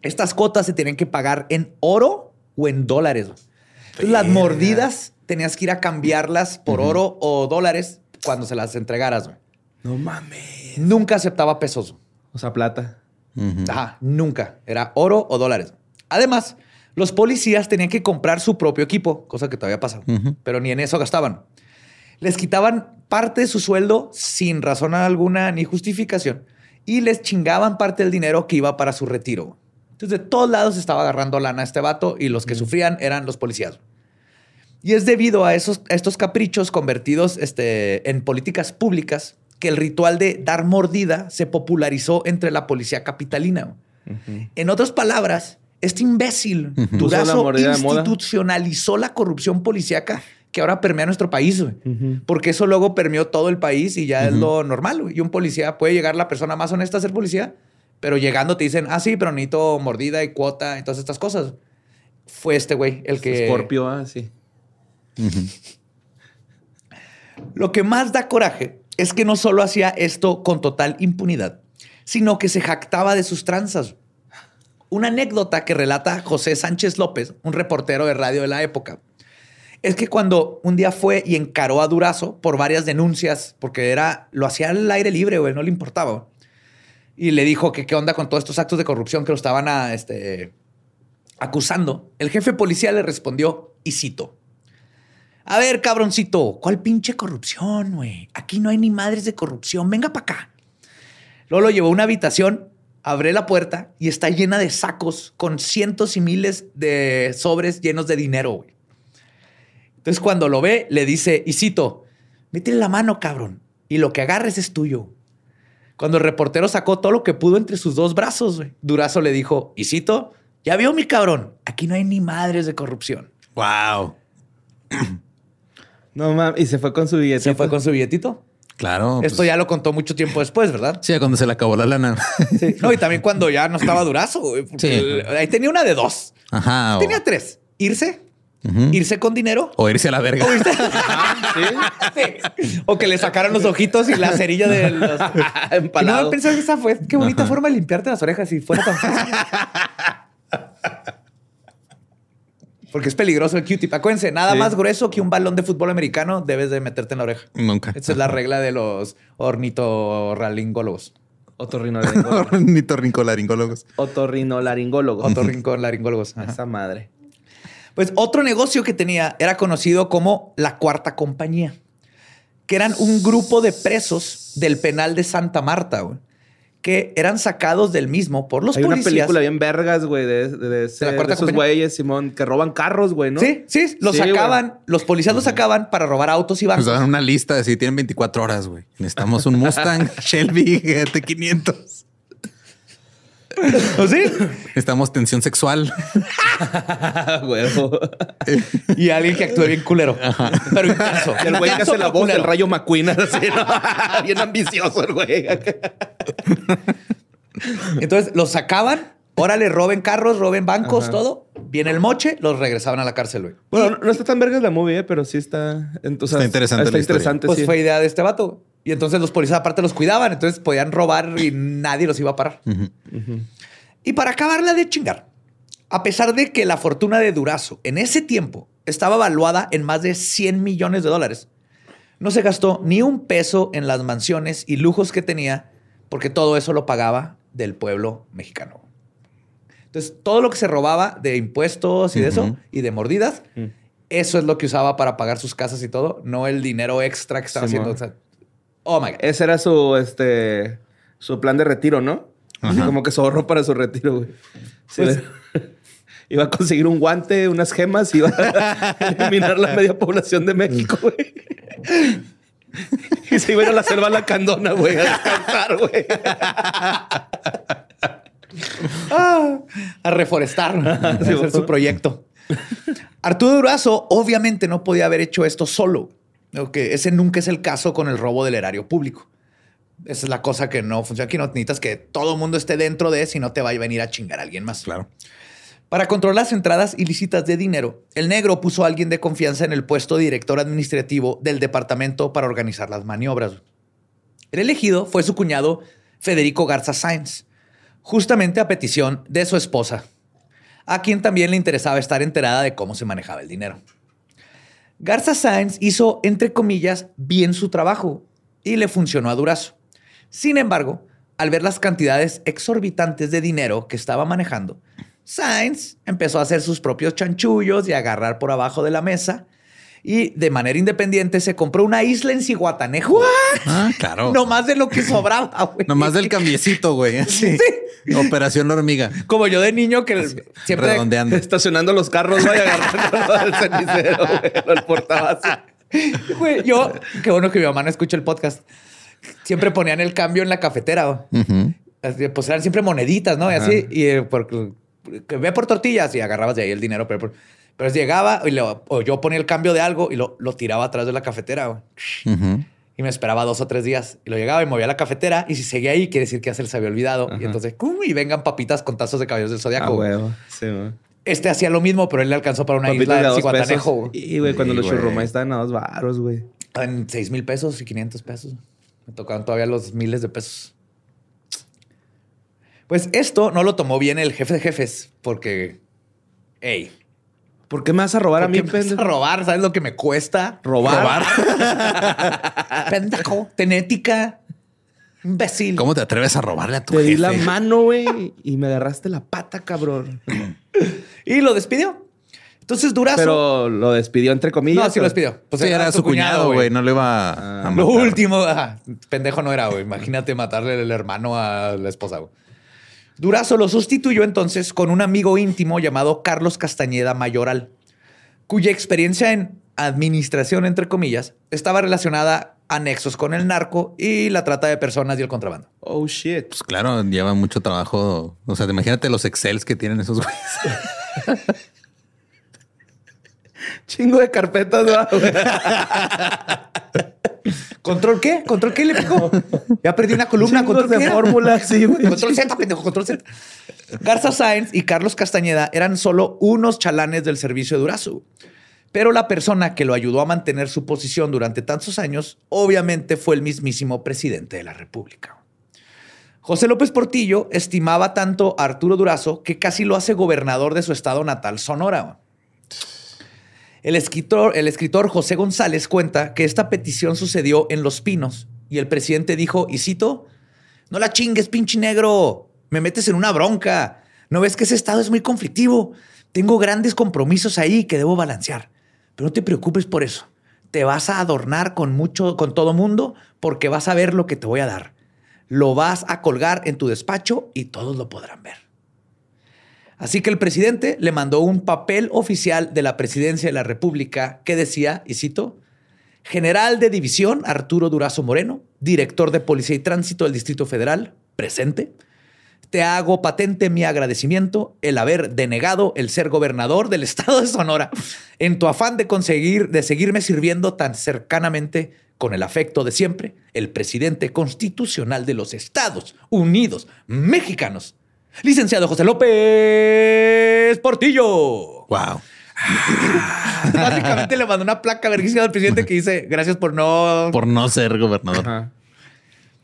Estas cuotas se tienen que pagar en oro o en dólares. Entonces, las mordidas tenías que ir a cambiarlas por oro o dólares cuando se las entregaras. güey. No mames. Nunca aceptaba pesos. O sea, plata. Ajá, nunca. Era oro o dólares. Además, los policías tenían que comprar su propio equipo, cosa que todavía pasa, pero ni en eso gastaban. Les quitaban parte de su sueldo sin razón alguna ni justificación y les chingaban parte del dinero que iba para su retiro. Entonces, de todos lados estaba agarrando lana este vato y los que sufrían eran los policías. Y es debido a, esos, a estos caprichos convertidos este, en políticas públicas que el ritual de dar mordida se popularizó entre la policía capitalina. En otras palabras, este imbécil Durazo institucionalizó la corrupción policíaca que ahora permea nuestro país, güey. Porque eso luego permeó todo el país y ya es lo normal. güey. Y un policía puede llegar la persona más honesta a ser policía, pero llegando te dicen, ah, sí, pero necesito mordida y cuota y todas estas cosas. Fue este güey el que... Scorpio, ah, sí. Lo que más da coraje es que no solo hacía esto con total impunidad, sino que se jactaba de sus tranzas. Una anécdota que relata José Sánchez López, un reportero de radio de la época, es que cuando un día fue y encaró a Durazo por varias denuncias, porque era, lo hacía al aire libre, güey, no le importaba. Y le dijo que qué onda con todos estos actos de corrupción que lo estaban este, acusando. El jefe policía le respondió, y cito, a ver, cabroncito, ¿cuál pinche corrupción, güey? Aquí no hay ni madres de corrupción. Venga para acá. Luego lo llevó a una habitación, abre la puerta y está llena de sacos con cientos y miles de sobres llenos de dinero, güey. Entonces, cuando lo ve, le dice, y cito, métele la mano, cabrón, y lo que agarres es tuyo. Cuando el reportero sacó todo lo que pudo entre sus dos brazos, Durazo le dijo, y cito, ya vio mi cabrón, aquí no hay ni madres de corrupción. Wow. No mames. Y se fue con su billete. Se fue con su billetito. Claro. Esto pues, ya lo contó mucho tiempo después, ¿verdad? Sí, cuando se le acabó la lana. (laughs) Sí. No, y también cuando ya no estaba Durazo, Sí. el- ahí tenía una de dos. Ajá. O, Tenía tres. Irse, irse con dinero. o irse a la verga. O, irse- (laughs) Sí. O que le sacaran los ojitos y la cerilla de los... (laughs) Que no pensé que esa fue... Qué bonita forma de limpiarte las orejas si fuera tan fácil. Porque es peligroso el Q-tip. Acuérdense, nada Sí. más grueso que un balón de fútbol americano debes de meterte en la oreja. Nunca. Esa es la regla de los ornitorralingólogos. Otorrinolaringólogos. (laughs) Ornitorrincolaringólogos. Otorrinolaringólogos. Otorrinolaringólogos. Esa madre. Pues otro negocio que tenía era conocido como la Cuarta Compañía, que eran un grupo de presos del penal de Santa Marta, güey, que eran sacados del mismo por los Hay una policías. película bien vergas, güey, de, de, de ese- ¿De la cuarta de esos güeyes, Simón, que roban carros, güey, ¿no? Sí, sí, los Sí, güey. sacaban, los policías los sacaban para robar autos y Nos bancos. dan una lista de si tienen 24 horas, güey. Necesitamos un Mustang (laughs) Shelby GT500. ¿O sí? Necesitamos tensión sexual. (laughs) Huevo. Y alguien que actúe bien culero. Pero intenso. Y el güey que hace la voz del culero. rayo McQueen, así, ¿no? (laughs) Bien ambicioso el güey. Entonces los sacaban, órale, roben carros, roben bancos, Ajá. todo. Viene el moche, los regresaban a la cárcel, güey. Bueno, no está tan vergas la movie, eh, pero sí está... sea, Está interesante Está la interesante, Pues sí. fue idea de este vato. Y entonces los policías aparte los cuidaban, entonces podían robar y nadie los iba a parar. Y para acabarla de chingar, a pesar de que la fortuna de Durazo en ese tiempo estaba valuada en más de 100 millones de dólares, no se gastó ni un peso en las mansiones y lujos que tenía, porque todo eso lo pagaba del pueblo mexicano. Entonces, todo lo que se robaba de impuestos y de eso, y de mordidas, Mm. eso es lo que usaba para pagar sus casas y todo, no el dinero extra que estaba haciendo. O sea, oh my God. Ese era su, este, su plan de retiro, ¿no? Así como que se ahorró para su retiro, güey. Sí, Pues- (laughs) iba a conseguir un guante, unas gemas y iba a (laughs) eliminar la media población de México, güey. (laughs) Y se iba a ir a la selva la candona, güey, a descansar, güey. Ah, a reforestar, a hacer su proyecto. Arturo Durazo obviamente no podía haber hecho esto solo. Ok, ese nunca es el caso con el robo del erario público. Esa es la cosa que no funciona aquí. No necesitas que todo el mundo esté dentro de, si no te va a venir a chingar a alguien más. Claro. Para controlar las entradas ilícitas de dinero, el negro puso a alguien de confianza en el puesto de director administrativo del departamento para organizar las maniobras. El elegido fue su cuñado Federico Garza Sáenz, justamente a petición de su esposa, a quien también le interesaba estar enterada de cómo se manejaba el dinero. Garza Sáenz hizo, entre comillas, bien su trabajo y le funcionó a Durazo. Sin embargo, al ver las cantidades exorbitantes de dinero que estaba manejando, Sainz empezó a hacer sus propios chanchullos y a agarrar por abajo de la mesa. Y de manera independiente se compró una isla en Ciguatanejo. Ah, claro. No más de lo que sobraba, güey. Nomás del cambiecito, güey. Sí. Operación hormiga. Como yo de niño que siempre... Redondeando. Estacionando los carros, güey, agarrando al cenicero, güey, al portabazo. Güey, yo... Qué bueno que mi mamá no escucha el podcast. Siempre ponían el cambio en la cafetera. Así, Pues eran siempre moneditas, ¿no? Y así. Y eh, por, que ve por tortillas y agarrabas de ahí el dinero. Pero, pero llegaba y lo- o yo ponía el cambio de algo y lo, lo tiraba atrás de la cafetera. güey. Y me esperaba dos o tres días. Y lo llegaba y movía la cafetera. Y si seguía ahí, quiere decir que ya se les había olvidado. Y entonces, ¡cum! Y vengan papitas con tazos de caballos del Ah, zodiaco. Sí, güey. este hacía lo mismo, pero él le alcanzó para una Papitas isla de de pesos. Y, güey, cuando Sí, los churrumais estaban a dos baros, güey. En seis mil pesos y 500 pesos. Me tocaban todavía los miles de pesos. Pues esto no lo tomó bien el jefe de jefes, porque, hey, ¿Por qué me vas a robar a ¿por mí, qué me vas a pendejo? robar? ¿Sabes lo que me cuesta? ¿Robar? (laughs) Pendejo, tenética, imbécil. ¿Cómo te atreves a robarle a tu Te di jefe? la mano, güey, y me agarraste la pata, cabrón. Y lo despidió. Entonces, Durazo. Pero lo despidió entre comillas. no, sí lo despidió. Pues sí, era su cuñado, güey. No le iba a, a Lo último, ajá, pendejo no era, güey. Imagínate matarle el hermano a la esposa, güey. Durazo lo sustituyó entonces con un amigo íntimo llamado Carlos Castañeda Mayoral, cuya experiencia en administración, entre comillas, estaba relacionada anexos con el narco y la trata de personas y el contrabando. Oh, shit. Pues claro, lleva mucho trabajo. O sea, imagínate los excels que tienen esos güeyes. (laughs) Chingo de carpetas, ¿no? (laughs) ¿Control qué? ¿Control qué le picó? Ya perdí una columna. ¿Control de qué? fórmulas, sí, güey. Control Z, pendejo, control Z. Garza Sáenz y Carlos Castañeda eran solo unos chalanes del servicio de Durazo. Pero la persona que lo ayudó a mantener su posición durante tantos años, obviamente fue el mismísimo presidente de la República. José López Portillo estimaba tanto a Arturo Durazo que casi lo hace gobernador de su estado natal, Sonora. El escritor, José González cuenta que esta petición sucedió en Los Pinos y el presidente dijo, y cito, no la chingues, pinche negro. Me metes en una bronca. ¿No ves que ese estado es muy conflictivo? Tengo grandes compromisos ahí que debo balancear. Pero no te preocupes por eso. Te vas a adornar con mucho, con todo mundo, porque vas a ver lo que te voy a dar. Lo vas a colgar en tu despacho y todos lo podrán ver. Así que el presidente le mandó un papel oficial de la presidencia de la República que decía, y cito, General de División Arturo Durazo Moreno, director de Policía y Tránsito del Distrito Federal, presente. Te hago patente mi agradecimiento el haber denegado el ser gobernador del estado de Sonora (laughs) en tu afán de conseguir de seguirme sirviendo tan cercanamente con el afecto de siempre, el presidente constitucional de los Estados Unidos Mexicanos, licenciado José López Portillo. Wow. Básicamente le mandó una placa verguísima al presidente que dice gracias por no. Por no ser gobernador. Ajá.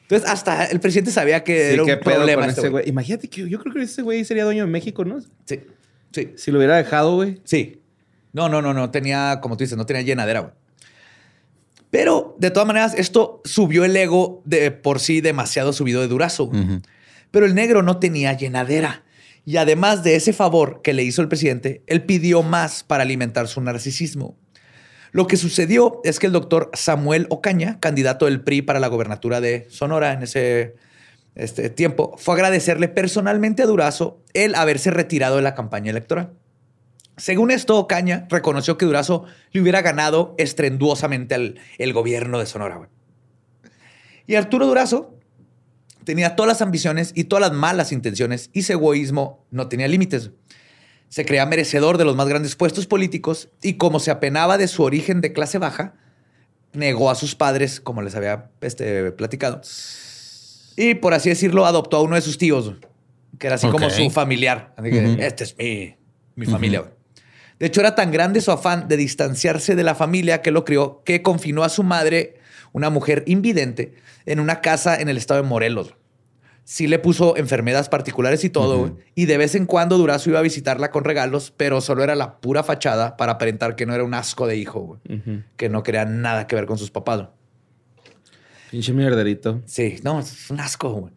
Entonces, hasta el presidente sabía que Sí, era un problema. este ese güey. Imagínate que yo creo que ese güey sería dueño de México, ¿no? Sí, sí, Si lo hubiera dejado, güey. sí. No, no, no, no tenía, como tú dices, no tenía llenadera, güey. Pero de todas maneras, esto subió el ego de por sí demasiado subido de durazo. güey. Pero el negro no tenía llenadera. Y además de ese favor que le hizo el presidente, él pidió más para alimentar su narcisismo. Lo que sucedió es que el doctor Samuel Ocaña, candidato del PRI para la gobernatura de Sonora en ese este tiempo, fue agradecerle personalmente a Durazo el haberse retirado de la campaña electoral. Según esto, Ocaña reconoció que Durazo le hubiera ganado estrenduosamente al el gobierno de Sonora. Y Arturo Durazo tenía todas las ambiciones y todas las malas intenciones y su egoísmo no tenía límites. Se creía merecedor de los más grandes puestos políticos y como se apenaba de su origen de clase baja, negó a sus padres, como les había este, platicado. Y por así decirlo, adoptó a uno de sus tíos, que era así como su familiar. Así que, este es mi, mi familia. De hecho, era tan grande su afán de distanciarse de la familia que lo crió que confinó a su madre, una mujer invidente, en una casa en el estado de Morelos. Sí le puso enfermedades particulares y todo, güey. y de vez en cuando Durazo iba a visitarla con regalos, pero solo era la pura fachada para aparentar que no era un asco de hijo, güey. que no quería nada que ver con sus papás. Pinche mierderito. Sí, no, es un asco, güey.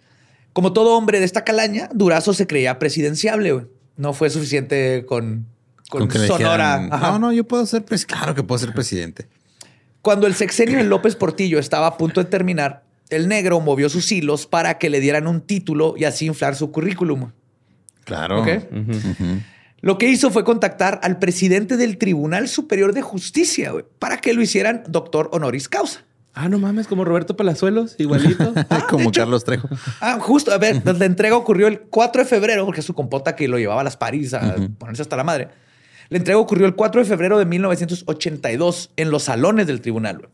Como todo hombre de esta calaña, Durazo se creía presidenciable, güey. No fue suficiente con, con, Sonora. dijeran. No, no, yo puedo ser presidente. Claro que puedo ser presidente. Cuando el sexenio de López Portillo estaba a punto de terminar, el negro movió sus hilos para que le dieran un título y así inflar su currículum. Claro. Ok. Lo que hizo fue contactar al presidente del Tribunal Superior de Justicia para que lo hicieran doctor honoris causa. Ah, no mames, como Roberto Palazuelos, igualito. (laughs) (laughs) Como Carlos Trejo. Ah, justo, a ver, la entrega ocurrió el 4 de febrero, porque es su compota que lo llevaba a las París a ponerse hasta la madre. La entrega ocurrió el 4 de febrero de 1982 en los salones del tribunal. güey.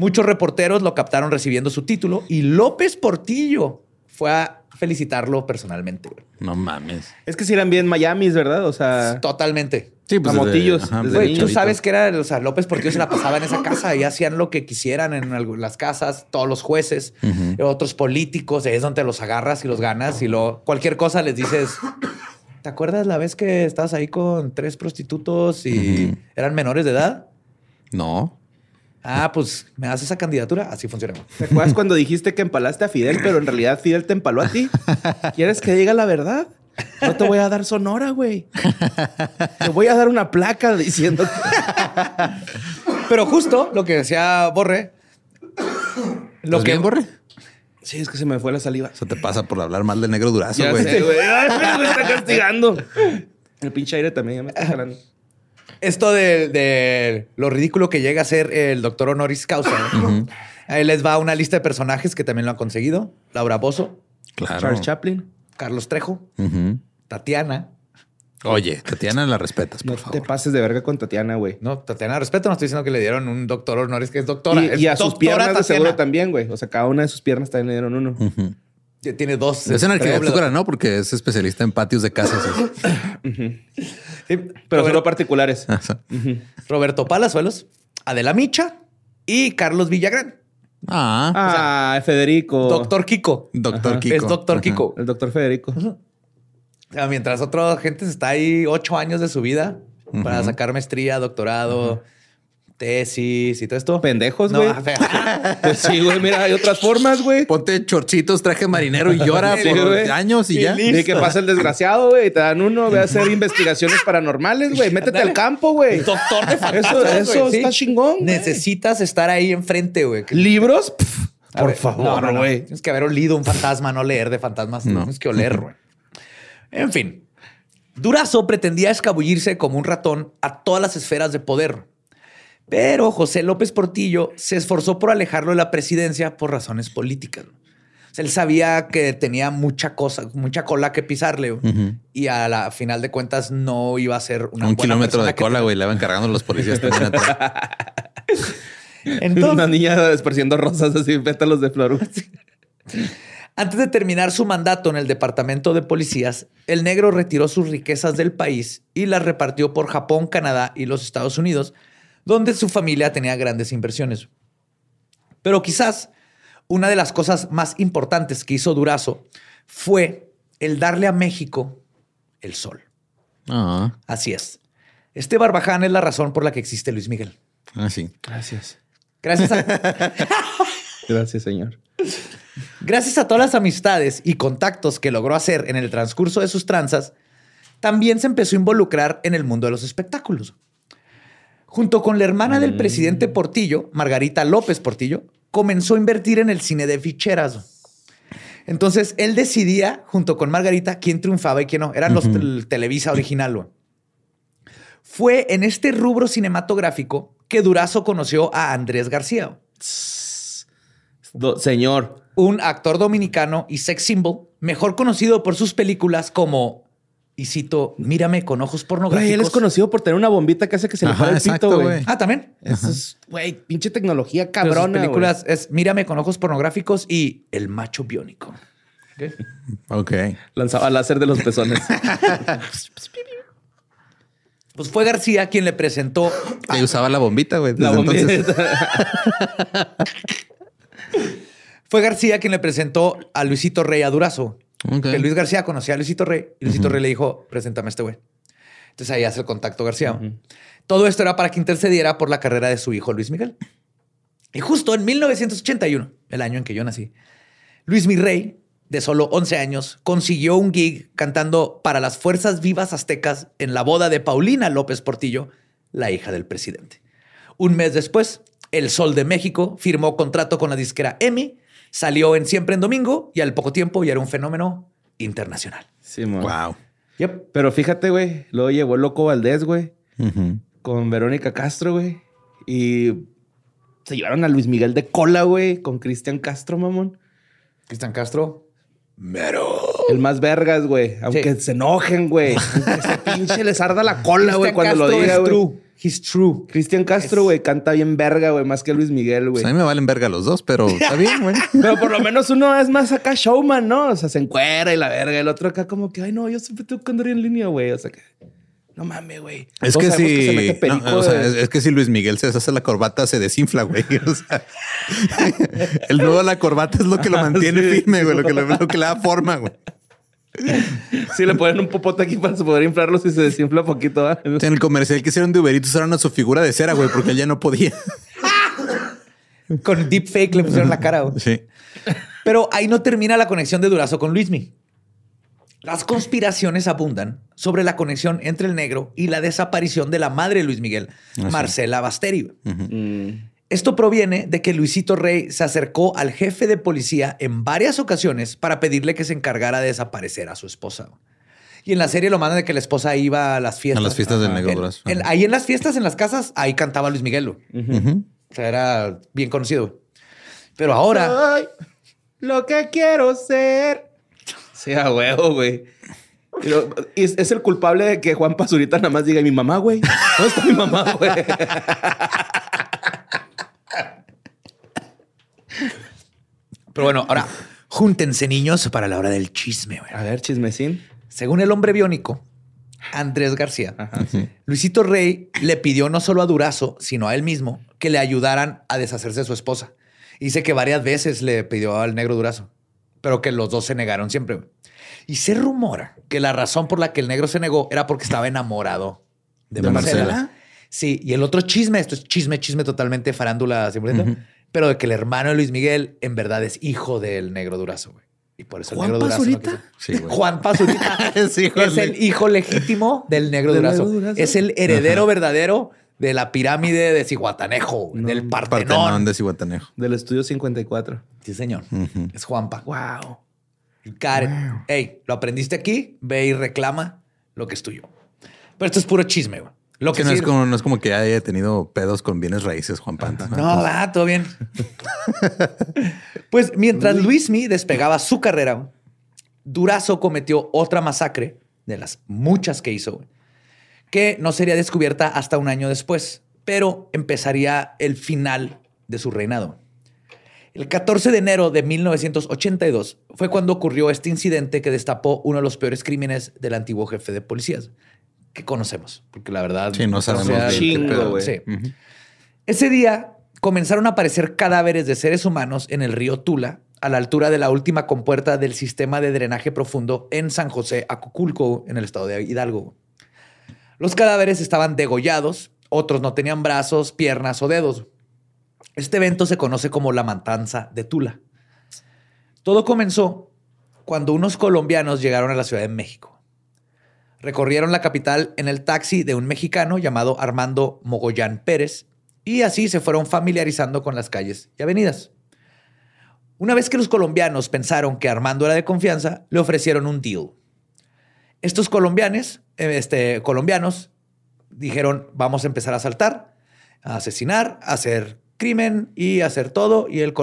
Muchos reporteros lo captaron recibiendo su título y López Portillo fue a felicitarlo personalmente. No mames. es que si eran bien Miamis, ¿verdad? O sea, Totalmente. Sí, pues Camotillos, desde- ajá, desde desde Güey, tú sabes que era, o sea, López Portillo se la pasaba en esa casa y hacían lo que quisieran en las casas, todos los jueces, otros políticos, es donde los agarras y los ganas y luego cualquier cosa les dices, ¿te acuerdas la vez que estabas ahí con tres prostitutos y eran menores de edad? No. Ah, pues me das esa candidatura, así funciona. ¿te acuerdas cuando dijiste que empalaste a Fidel, pero en realidad Fidel te empaló a ti? ¿Quieres que diga la verdad? No te voy a dar sonora, güey. Te voy a dar una placa diciendo. Pero justo lo que decía Borre, lo ¿Estás que bien, Borre? Sí, es que se me fue la saliva. Eso te pasa por hablar mal del negro durazo, Ya güey. me está castigando. El pinche aire también ya me está jalando. Esto de, de lo ridículo que llega a ser el doctor honoris causa. ¿no? Ahí les va una lista de personajes que también lo han conseguido. Laura Bozo, Claro. Charles Chaplin. Carlos Trejo. Tatiana. Oye, Tatiana la respetas, No por te favor. pases de verga con Tatiana, güey. No, Tatiana, respeto, no estoy diciendo que le dieron un doctor honoris que es doctora. Y, es y a sus piernas de seguro también, güey. O sea, cada una de sus piernas también le dieron uno. Tiene dos. Es en doble- arquitectura, ¿no? Porque es especialista en patios de casas. (laughs) Sí. Pero Robert- solo particulares. Roberto Palazuelos, Adela Micha y Carlos Villagrán. ah, Ah, Federico. Doctor Kiko. doctor Ajá. Kiko. Es doctor Ajá. Kiko. El doctor Federico. O sea, mientras otra gente está ahí ocho años de su vida para sacar maestría, doctorado, tesis y todo esto. Pendejos, No, güey. ver. (laughs) Pues sí, güey. Mira, hay otras formas, güey. Ponte chorchitos, traje marinero y llora Sí, por años y Y ya. listo. Ni que pasa el desgraciado, güey. y Te dan uno, ve a hacer investigaciones paranormales, güey. Métete al campo, güey. Doctor de Eso, fantasmas, eso sí. está chingón. Necesitas estar ahí enfrente, güey. ¿Libros? Pff, por ver, favor, no, no, no. güey. Tienes que haber olido un fantasma, no leer de fantasmas. No. Tienes que oler, güey. En fin. Durazo pretendía escabullirse como un ratón a todas las esferas de poder. Pero José López Portillo se esforzó por alejarlo de la presidencia por razones políticas. O sea, él sabía que tenía mucha cosa, mucha cola que pisarle. Y a la final de cuentas no iba a ser una Un buena kilómetro de cola, güey. Le van cargando los policías. (laughs) Entonces, Una niña esparciendo rosas así, pétalos de flor. Antes de terminar su mandato en el departamento de policías, el negro retiró sus riquezas del país y las repartió por Japón, Canadá y los Estados Unidos, donde su familia tenía grandes inversiones. Pero quizás una de las cosas más importantes que hizo Durazo fue el darle a México el sol. Ah, Así es. Este barbaján es la razón por la que existe Luis Miguel. ah, sí. Gracias. Gracias a, (laughs) Gracias, señor. Gracias a todas las amistades y contactos que logró hacer en el transcurso de sus tranzas, también se empezó a involucrar en el mundo de los espectáculos. Junto con la hermana del presidente Portillo, Margarita López Portillo, comenzó a invertir en el cine de ficheras. Entonces, él decidía, junto con Margarita, quién triunfaba y quién no. Eran los tel- Televisa original. Fue en este rubro cinematográfico que Durazo conoció a Andrés García. Do- señor. un actor dominicano y sex symbol, mejor conocido por sus películas como, y cito, Mírame con ojos pornográficos. Güey, él es conocido por tener una bombita que hace que se le pare el pito, güey. Ah, también. Eso es, güey, pinche tecnología Pero sus cabrona, películas es Mírame con ojos pornográficos y El macho biónico. Ok. Lanzaba láser de los pezones. (laughs) Pues fue García quien le presentó Ahí usaba la bombita, güey. La bombita. (laughs) fue García quien le presentó a Luisito Rey a Durazo. Que Luis García conocía a Luisito Rey y Luisito Rey le dijo, preséntame a este güey. Entonces ahí hace el contacto García. Todo esto era para que intercediera por la carrera de su hijo Luis Miguel. Y justo en 1981, el año en que yo nací, Luis Mirrey, de solo 11 años, consiguió un gig cantando para las Fuerzas Vivas Aztecas en la boda de Paulina López Portillo, la hija del presidente. Un mes después, El Sol de México firmó contrato con la disquera EMI, salió en Siempre en Domingo y al poco tiempo ya era un fenómeno internacional. Sí, mo. Wow. Yep. Pero fíjate, güey. Luego llegó el loco Valdés, güey. Con Verónica Castro, güey. Y se llevaron a Luis Miguel de cola, güey. Con Cristian Castro, mamón. Cristian Castro. El más vergas, güey. Aunque Sí. se enojen, güey. Aunque se pinche les arda la cola, güey, cuando lo diga, es güey. He's true. Cristian Castro, güey, canta bien verga, güey, más que Luis Miguel, güey. Pues a mí me valen verga los dos, pero está bien, güey. (laughs) Pero por lo menos uno es más acá showman, ¿no? O sea, se encuera y la verga. El otro acá como que, ay, no, yo siempre tengo que andar en línea, güey. O sea que, no mames, güey. Es Todos que si, se mete perico, no, o sea, es, es que si Luis Miguel se deshace la corbata, se desinfla, güey. (laughs) O sea, el nudo de la corbata es lo que lo (laughs) mantiene sí, firme, güey, lo que, lo que le da forma, güey. (laughs) Sí, le ponen un popote aquí para poder inflarlo si se desinfla poquito. En el comercial que hicieron de Uber Eats usaron a su figura de cera, güey, porque él ya no podía. (laughs) Con deepfake le pusieron la cara. güey. Sí. Pero ahí no termina la conexión de Durazo con Luismi. Las conspiraciones abundan sobre la conexión entre el negro y la desaparición de la madre de Luis Miguel, Marcela Basteri. Mm. Esto proviene de que Luisito Rey se acercó al jefe de policía en varias ocasiones para pedirle que se encargara de desaparecer a su esposa. Y en la serie lo mandan de que la esposa iba a las fiestas. A las fiestas del Negro ahí en las fiestas, en las casas, ahí cantaba Luis Miguel. O sea, era bien conocido. Pero ahora, Soy lo que quiero ser. Sí, a huevo, güey. Pero, y es, es el culpable de que Juan Pazurita nada más diga, "¿Y mi mamá, güey. ¿Dónde está mi mamá, güey? (laughs) pero bueno, ahora júntense niños para la hora del chisme. güey. A ver, chismecín. Según el hombre biónico, Andrés García, Ajá, sí. Luisito Rey le pidió no solo a Durazo, sino a él mismo que le ayudaran a deshacerse de su esposa. Dice que varias veces le pidió al negro Durazo, pero que los dos se negaron siempre. güey. Y se rumora que la razón por la que el negro se negó era porque estaba enamorado de, De Marcela. Marcela. Sí, y el otro chisme, esto es chisme, chisme totalmente farándula 100%, pero de que el hermano de Luis Miguel en verdad es hijo del negro Durazo, güey. Y por eso ¿Juan el negro Durazo. no Pazurita? quiso- Sí, güey. Juan Pazurita (laughs) Es es el hijo legítimo del negro (laughs) ¿Del Durazo. Es el heredero verdadero de la pirámide de Cihuatanejo, del Partenón. Partenón de Cihuatanejo. Del estudio 54. Sí, señor. Es Juanpa. Wow. Karen. Hey, lo aprendiste aquí, ve y reclama lo que es tuyo. Pero esto es puro chisme, güey. Lo Que que no, es como, no es como que haya tenido pedos con bienes raíces, Juan Panta. No, va, todo bien. (laughs) pues mientras Luismi despegaba su carrera, Durazo cometió otra masacre de las muchas que hizo, que no sería descubierta hasta un año después, pero empezaría el final de su reinado. El 14 de enero de 1982 fue cuando ocurrió este incidente que destapó uno de los peores crímenes del antiguo jefe de policías que conocemos, porque la verdad Sí, no sabemos sea, Chingo, güey. Sí. Ujú. Ese día comenzaron a aparecer cadáveres de seres humanos en el río Tula, a la altura de la última compuerta del sistema de drenaje profundo en San José, Acuculco, en el estado de Hidalgo. Los cadáveres estaban degollados, otros no tenían brazos, piernas o dedos. Este evento se conoce como la matanza de Tula. Todo comenzó cuando unos colombianos llegaron a la Ciudad de México. Recorrieron la capital en el taxi de un mexicano llamado Armando Mogollán Pérez y así se fueron familiarizando con las calles y avenidas. Una vez que los colombianos pensaron que Armando era de confianza, le ofrecieron un deal. Estos colombianos, eh, este, colombianos dijeron, vamos a empezar a asaltar, a asesinar, a hacer crimen y a hacer todo. Y el,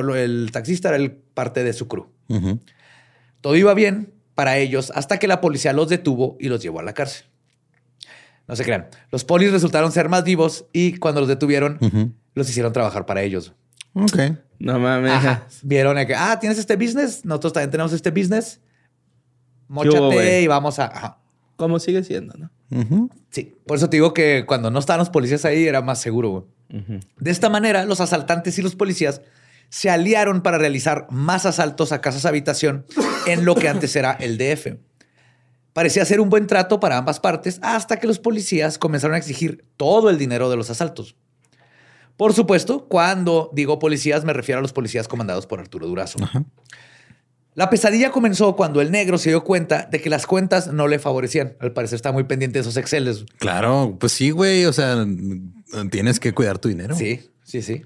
taxista era el parte de su crew. Todo iba bien para ellos hasta que la policía los detuvo y los llevó a la cárcel. No se crean. Los polis resultaron ser más vivos y cuando los detuvieron, los hicieron trabajar para ellos. Ok. No mames. Ajá. Vieron que, ah, tienes este business, nosotros también tenemos este business. Móchate y vamos a. ajá. ¿Cómo sigue siendo, no? Sí. Por eso te digo que cuando no estaban los policías ahí era más seguro. De esta manera, los asaltantes y los policías se aliaron para realizar más asaltos a casas habitación en lo que antes era el DF. Parecía ser un buen trato para ambas partes hasta que los policías comenzaron a exigir todo el dinero de los asaltos. Por supuesto, cuando digo policías me refiero a los policías comandados por Arturo Durazo. La pesadilla comenzó cuando el negro se dio cuenta de que las cuentas no le favorecían. Al parecer está muy pendiente de esos Exceles. Claro, pues sí, güey. O sea, tienes que cuidar tu dinero. Sí, sí, sí.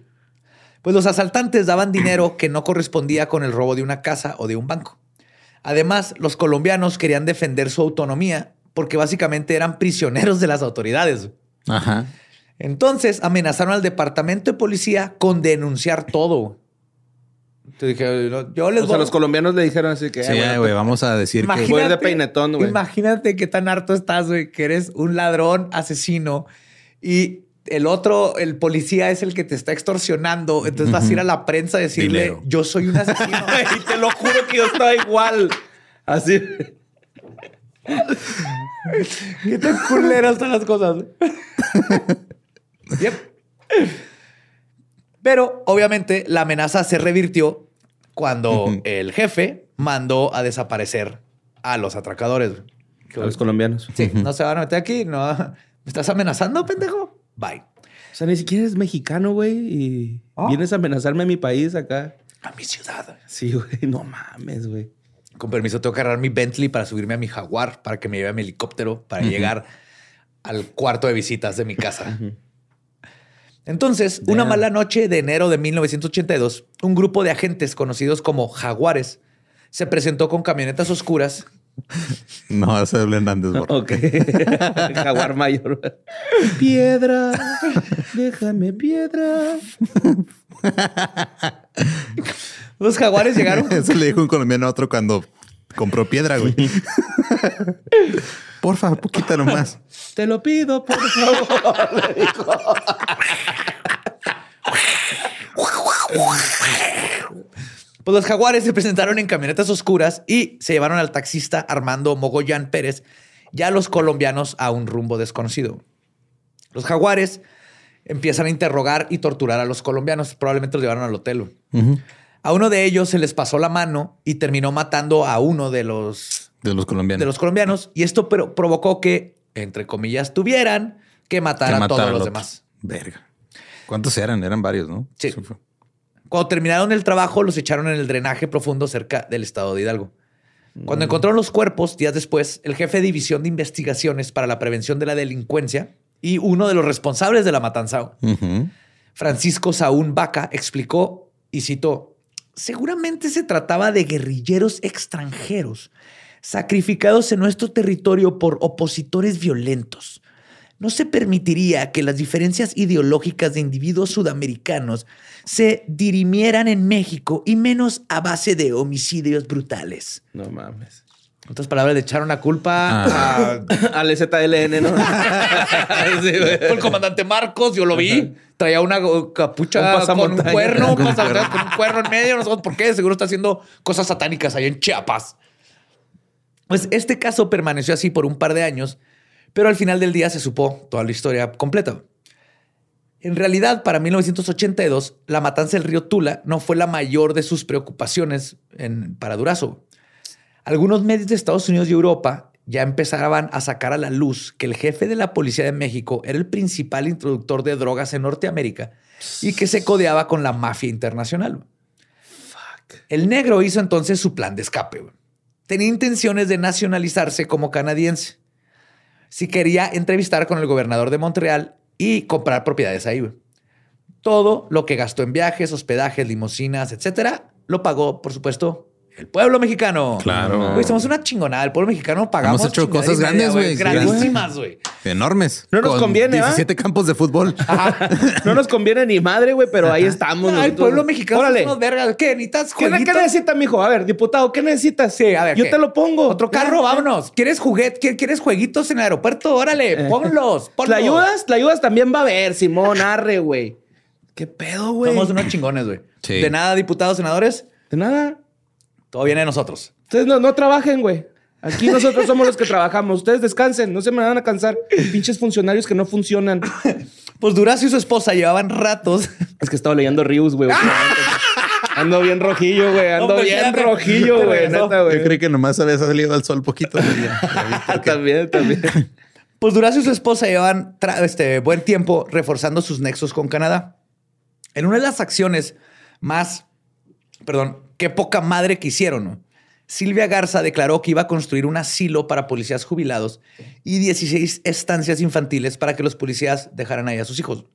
Pues los asaltantes daban dinero que no correspondía con el robo de una casa o de un banco. Además, los colombianos querían defender su autonomía porque básicamente eran prisioneros de las autoridades. Ajá. Entonces amenazaron al departamento de policía con denunciar todo. Te dije, yo les O voy sea, los colombianos le dijeron así que... Sí, "Ah, bueno, güey, vamos a decir que... Voy a ir de peinetón, güey. Imagínate qué tan harto estás, güey, que eres un ladrón asesino y el otro, el policía es el que te está extorsionando. Entonces vas a ir a la prensa a decirle, Dinero. yo soy un asesino. (laughs) Y te lo juro que yo estaba igual. Así. qué tan culeras están las cosas. Yep. Pero obviamente la amenaza se revirtió cuando el jefe mandó a desaparecer a los atracadores. A los colombianos. Sí, no se van a meter aquí. No. ¿Me estás amenazando, pendejo? Bye. O sea, ni siquiera eres mexicano, güey. Y Ah. vienes a amenazarme a mi país acá. A mi ciudad. Sí, güey. No mames, güey. Con permiso, tengo que agarrar mi Bentley para subirme a mi Jaguar para que me lleve a mi helicóptero para llegar al cuarto de visitas de mi casa. Entonces, una mala noche de enero de 1982, un grupo de agentes conocidos como Jaguares se presentó con camionetas oscuras (laughs) No, ese es Hernández. Borja. Ok. (laughs) Jaguar mayor. Piedra. Déjame piedra. Los jaguares llegaron. (laughs) Eso le dijo un colombiano a otro cuando compró piedra, güey. Porfa, poquita nomás. Te lo pido, por favor. Le dijo. Pues los jaguares se presentaron en camionetas oscuras y se llevaron al taxista Armando Mogollán Pérez y a los colombianos a un rumbo desconocido. Los jaguares empiezan a interrogar y torturar a los colombianos. Probablemente los llevaron al hotel. A uno de ellos se les pasó la mano y terminó matando a uno de los, De los colombianos. de los colombianos. Y esto pero- provocó que, entre comillas, tuvieran que matar Que a todos los demás. Verga. ¿Cuántos eran? Eran varios, ¿no? Sí. Eso fue. Cuando terminaron el trabajo, los echaron en el drenaje profundo cerca del estado de Hidalgo. Cuando encontraron los cuerpos, días después, el jefe de división de investigaciones para la prevención de la delincuencia y uno de los responsables de la matanza. Francisco Saúl Vaca, explicó y citó: Seguramente se trataba de guerrilleros extranjeros sacrificados en nuestro territorio por opositores violentos. No se permitiría que las diferencias ideológicas de individuos sudamericanos se dirimieran en México y menos a base de homicidios brutales. No mames. En otras palabras, le echaron la culpa a (laughs) Al ZLN, ¿no? (laughs) Sí, el comandante Marcos, yo lo vi. Traía una capucha Un con un cuerno, Con un pasamontañas con un cuerno en medio. No sabemos por qué. Seguro está haciendo cosas satánicas ahí en Chiapas. Pues este caso permaneció así por un par de años, pero al final del día se supo toda la historia completa. En realidad, para 1982, la matanza del río Tula no fue la mayor de sus preocupaciones en, para Durazo. Algunos medios de Estados Unidos y Europa ya empezaban a sacar a la luz que el jefe de la Policía de México era el principal introductor de drogas en Norteamérica y que se codeaba con la mafia internacional. El negro hizo entonces su plan de escape. Tenía intenciones de nacionalizarse como canadiense. Si quería entrevistar con el gobernador de Montreal y comprar propiedades ahí. Todo lo que gastó en viajes, hospedajes, limusinas, etcétera, lo pagó, por supuesto, el pueblo mexicano. Claro. Güey, somos una chingonada. El puebdo mexicano pagamos. Hemos hecho cosas grandes, güey. Grandísimas, güey. Enormes. No nos Con conviene, ¿ah? 17 campos de fútbol. (laughs) No nos conviene ni madre, güey, pero ahí estamos. Ay, el pueblo mexicano Órale. unos vergas. ¿Qué? ¿Necesitas ¿Qué, ¿Qué jueguitos? necesita, mijo? A ver, diputado, ¿qué necesitas? Sí, a ver. Yo ¿qué? te lo pongo. Otro carro, vámonos. ¿Quieres juguete? ¿Quieres- ¿Quieres jueguitos en el aeropuerto? Órale, ponlos. ponlos. ¿La ayudas? ¿La ayudas también va a haber, Simón, arre, güey. ¿Qué pedo, güey? Somos unos chingones, güey. Sí. De nada, diputados, senadores. De nada. Todo viene de nosotros. Ustedes no, no trabajen, güey. Aquí nosotros somos los que trabajamos. Ustedes descansen, no se me van a cansar. Pinches funcionarios que no funcionan. (laughs) Pues Durazo y su esposa llevaban ratos. Es que estaba leyendo Rius, güey. Ando bien rojillo, güey. Ando No, bien rojillo, güey. Neta, güey. Yo creí que nomás había salido al sol poquito. también, también. (laughs) Pues Durazo y su esposa llevan este, buen tiempo reforzando sus nexos con Canadá. En una de las acciones más, perdón, qué poca madre que hicieron, ¿no? Silvia Garza declaró que iba a construir un asilo para policías jubilados y 16 estancias infantiles para que los policías dejaran ahí a sus hijos.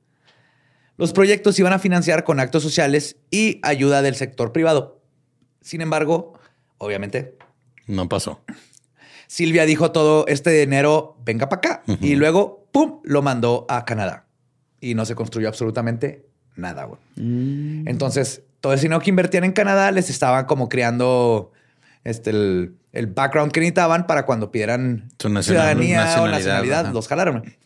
Los proyectos se iban a financiar con actos sociales y ayuda del sector privado. Sin embargo, obviamente, No pasó. Silvia dijo todo este dinero, venga para acá. Y luego, ¡pum!, lo mandó a Canadá. Y no se construyó absolutamente nada, güey. Entonces, todo ese dinero que invertían en Canadá les estaban como creando este, el, el background que necesitaban para cuando pidieran Su nacional- ciudadanía o nacionalidad, nacionalidad, ajá. los jalaron. güey.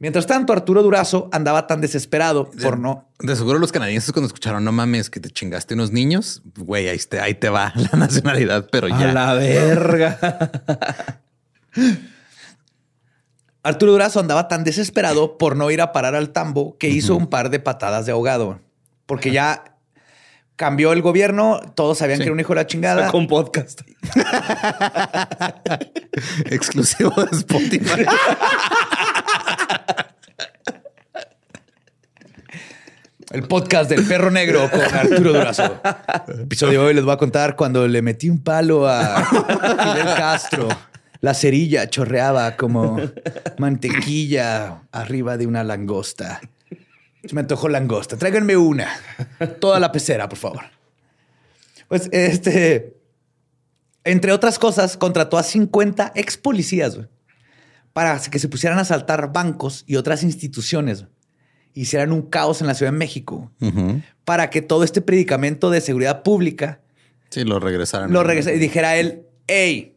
Mientras tanto, Arturo Durazo andaba tan desesperado por no... De seguro los canadienses cuando escucharon, no mames, que te chingaste unos niños, güey, ahí te, ahí te va (laughs) la nacionalidad, pero ya. A la verga. (laughs) Arturo Durazo andaba tan desesperado por no ir a parar al tambo que hizo un par de patadas de ahogado. Porque ya cambió el gobierno, todos sabían Sí. que era un hijo de la chingada. Con podcast. (laughs) Exclusivo de Spotify. El podcast del perro negro con Arturo Durazo. Episodio de hoy les voy a contar cuando le metí un palo a Fidel Castro. La cerilla chorreaba como mantequilla arriba de una langosta. Se me antojó langosta. Tráiganme una. Toda la pecera, por favor. Pues este. Entre otras cosas, contrató a 50 ex policías para que se pusieran a asaltar bancos y otras instituciones. güey. Hicieran un caos en la Ciudad de México. Para que todo este predicamento de seguridad pública Sí, lo regresaron. lo regresara y dijera él, hey,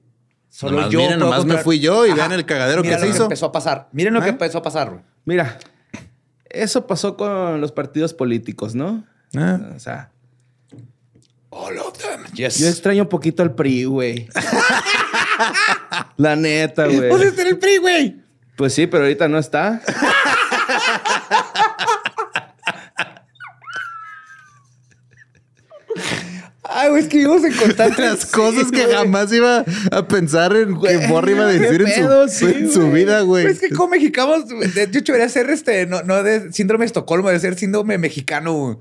solo Nomás yo. miren, puedo nomás me controlar". fui yo y vean el cagadero Mira que se hizo. empezó a pasar. Miren lo que ¿Eh? empezó a pasar. güey. Mira, eso pasó con los partidos políticos, ¿no? Ah. O sea, All of them. Yes. yo extraño un poquito al PRI, güey. (laughs) La neta, güey. Este era el PRI, güey. Pues sí, pero ahorita no está. Es que vivimos en constante. (laughs) Las cosas Sí, que güey. jamás iba a pensar en que iba a decir en, pedo, su, sí, en su vida, güey. Pero es que como mexicanos, de hecho, debería ser este, no, no de síndrome de Estocolmo, debe ser síndrome mexicano. güey.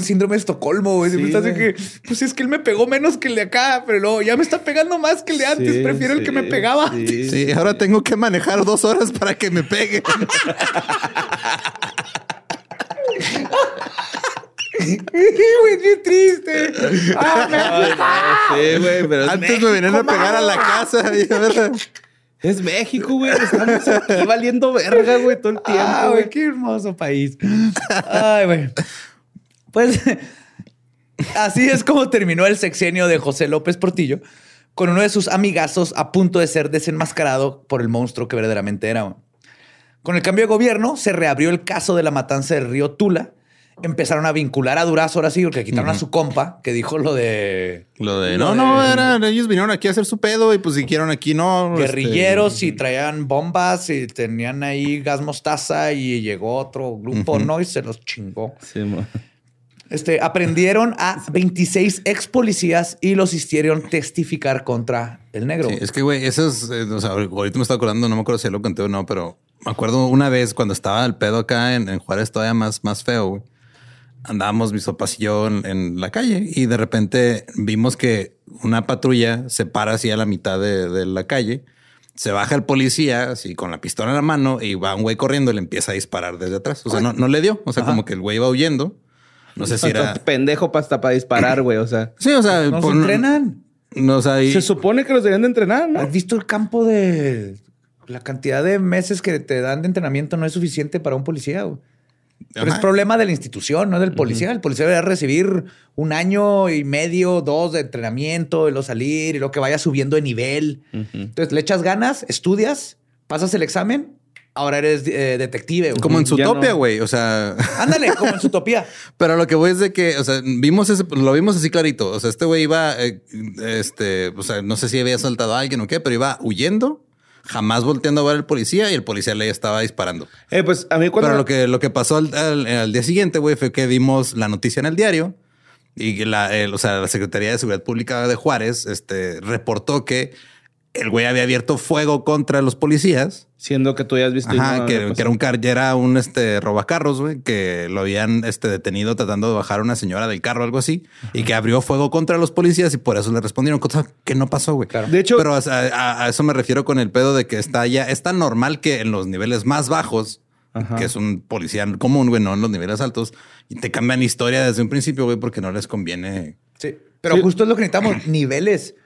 Síndrome de Estocolmo, güey. Sí, que, pues es que él me pegó menos que el de acá, pero luego ya me está pegando más que el de antes. Sí, Prefiero el que me pegaba. sí. Sí, ahora tengo que manejar dos horas para que me pegue. (laughs) Güey, qué triste. Ah, me- Sí, güey, pero es Antes me venían a pegar a la casa. (laughs) Es México, güey. Estamos aquí valiendo verga, güey, todo el tiempo. Ah, güey. güey, qué hermoso país. Ay, güey. Pues así es como terminó el sexenio de José López Portillo con uno de sus amigazos a punto de ser desenmascarado por el monstruo que verdaderamente era. Con el cambio de gobierno se reabrió el caso de la matanza del río Tula. Empezaron a vincular a Durazo ahora sí, porque quitaron a su compa que dijo lo de Lo de Lo no, no, eran, ellos vinieron aquí a hacer su pedo y pues siguieron aquí, no. guerrilleros este, y traían bombas y tenían ahí gas mostaza y llegó otro grupo, ¿no? Y se los chingó. Sí. Este, aprendieron a 26 ex policías y los hicieron testificar contra el negro. Sí, es que, güey, eso es, eh, o sea, ahorita me está acordando, no me acuerdo si lo conté o no, pero me acuerdo una vez cuando estaba el pedo acá en, en Juárez todavía más, más feo, güey. Andábamos mis papás y yo en, en la calle y de repente vimos que una patrulla se para así a la mitad de, de la calle. Se baja el policía así con la pistola en la mano y va un güey corriendo y le empieza a disparar desde atrás. O sea, no, no le dio. O sea, como que el güey iba huyendo. No sé si era. (laughs) pendejo para hasta para disparar, güey. O sea, Sí, o sea, No se por- entrenan. No, o sea, y- se supone que los deberían de entrenar, ¿no? ¿Has visto el campo de la cantidad de meses que te dan de entrenamiento no es suficiente para un policía? güey. Pero es problema de la institución, no del policía. El policía debería recibir un año y medio, dos de entrenamiento, y luego salir, y luego que vaya subiendo de nivel. Entonces le echas ganas, estudias, pasas el examen, ahora eres eh, detective. güey. como en su topia, no. güey. O sea, Ándale, como en (laughs) su utopía. Pero lo que voy es de que, o sea, vimos ese, lo vimos así clarito. O sea, este güey iba, eh, este, o sea, no sé si había saltado a alguien o qué, pero iba huyendo, jamás volteando a ver al policía y el policía le estaba disparando. Eh, pues a mí cuando... Pero lo que, lo que pasó al, al- al día siguiente, güey, fue que vimos la noticia en el diario y la, el- o sea, la Secretaría de Seguridad Pública de Juárez, este, reportó que el güey había abierto fuego contra los policías. Siendo que tú ya has visto... Ajá, no que, era un car, ya era un este robacarros, güey, que lo habían este detenido tratando de bajar a una señora del carro, algo así, y que abrió fuego contra los policías y por eso le respondieron, cosa que no pasó, güey. De hecho- pero o a, a eso me refiero con el pedo de que está ya, es tan normal que en los niveles más bajos, Ajá. que es un policía común, güey, no en los niveles altos, y te cambian historia desde un principio, güey, porque no les conviene. Sí. Pero justo es lo que necesitamos, (clears throat) niveles.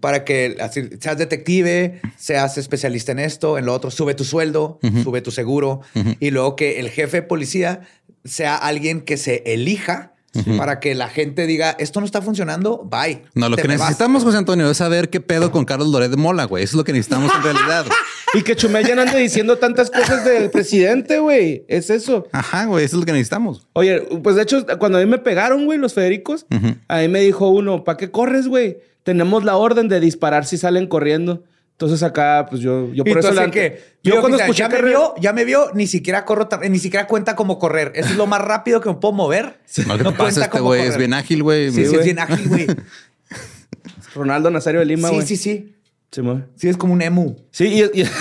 Para que así, seas detective, seas especialista en esto, en lo otro, sube tu sueldo, sube tu seguro y luego que el jefe de policía sea alguien que se elija para que la gente diga esto no está funcionando, bye. No, lo Te que me vas". necesitamos, José Antonio, es saber qué pedo con Carlos Loret de Mola, güey. Eso es lo que necesitamos en realidad. (laughs) Y que Chumel ya no ande diciendo tantas cosas del presidente, güey. Es eso. Ajá, güey, eso es lo que necesitamos. Oye, pues de hecho, cuando a mí me pegaron, güey, los Federicos, a mí me dijo uno, ¿para qué corres, güey? Tenemos la orden de disparar si salen corriendo. Entonces acá, pues yo, yo por eso la- que yo cuando escuché ya me vio, ya me vio, ni siquiera corro, ni siquiera cuenta como correr. Eso es lo más rápido que me puedo mover. (laughs) No, ¿qué te pasa? Este como güey es bien ágil, güey. Sí, sí, es bien ágil, güey. (laughs) Ronaldo Nazario de Lima, sí, güey. sí, sí. Sí, mo. Sí, es como un emu. Sí, y, y- (laughs)